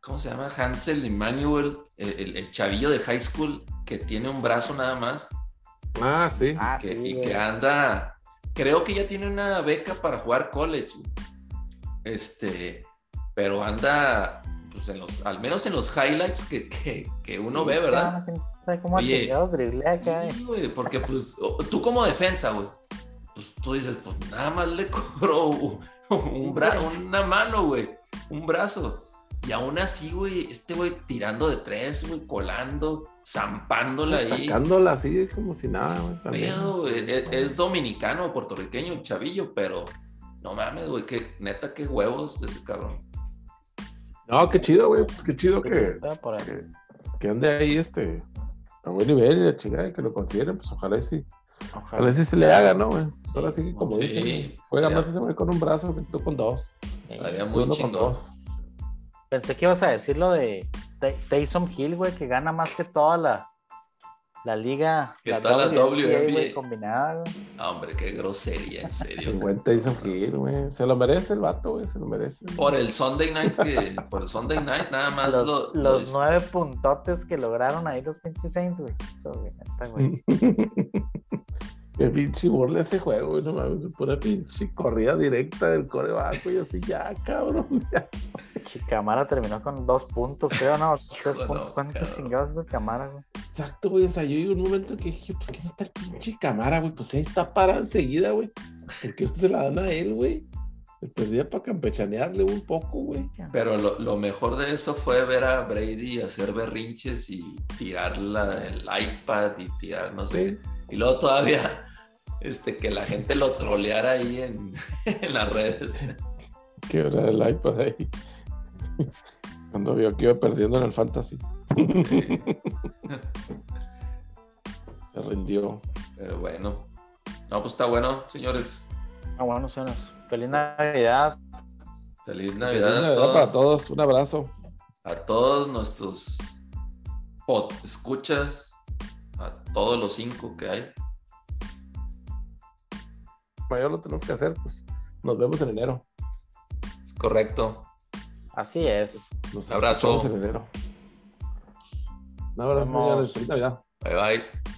¿cómo se llama? Hansel Emmanuel, el, el- el chavillo de high school que tiene un brazo nada más Ah, sí. Ah, sí, y güey. que anda, creo que ya tiene una beca para jugar college, este, pero anda, pues en los, al menos en los highlights que, que, que uno ve, ¿verdad? Sabe cómo Oye, acá. Sí, güey, porque pues tú como defensa, güey, pues tú dices, pues nada más le cobró un, bra- una mano, güey, un brazo. Y aún así, güey, este güey tirando de tres, güey, colando, zampándola ahí. Sacándola así como si nada, güey. también. Pedo, güey, es, es dominicano, puertorriqueño, chavillo, pero no mames, güey, que neta, qué huevos de ese cabrón. No, qué chido, güey. Pues qué chido que, que, que ande ahí este a buen nivel y la chingada que lo consideren, pues ojalá y sí. Ojalá y sí se le haga, ¿no, güey? Pues ahora sí que como Sí, dicen, güey, juega más ese güey con un brazo que tú con dos. Estaría muy uno con dos. Pensé que ibas a decir lo de Tay- Taysom Hill, güey, que gana más que toda la, la liga. Que toda la WNBA. güey, combinada, güey. Ah, hombre, qué grosería, en serio. El buen Tyson Hill, güey. Se lo merece el vato, güey. Se lo merece. Por el Sunday Night que, por el Sunday Night nada más Los, lo, lo los dis- nueve puntotes que lograron ahí los pinches Saints, güey. Güey. Qué pinche burla ese juego, güey. No mames, pura pinche corrida directa del coreback, güey. Así ya, cabrón. ya. Camara terminó con dos puntos, creo, ¿no? Tres puntos. ¿Cuántos cabrón. chingados hizo Camara, güey? Exacto, güey. O sea, yo llegué un momento en que dije, pues, ¿quién está el pinche cámara, güey? Pues ahí está parada enseguida, güey. ¿Por qué no se la dan a él, güey? Se perdía para campechanearle un poco, güey. Pero lo, lo mejor de eso fue ver a Brady hacer berrinches y tirar la- el iPad y tirar no sé. Sí. qué. Y luego todavía este, que la gente lo troleara ahí en, en las redes. Que era el iPad ahí. Cuando vio que iba perdiendo en el fantasy. Se rindió. Pero bueno. No, pues está bueno, señores. Ah, bueno, señores. Feliz Navidad. Feliz Feliz Navidad, a, Navidad todos, para todos. Un abrazo. a todos nuestros pod escuchas, a todos los cinco que hay. Mayor lo tenemos que hacer, pues. Nos vemos en enero. Es correcto. Así es. Nos Abrazo. en enero. Un abrazo, señores. Feliz Navidad. Bye bye.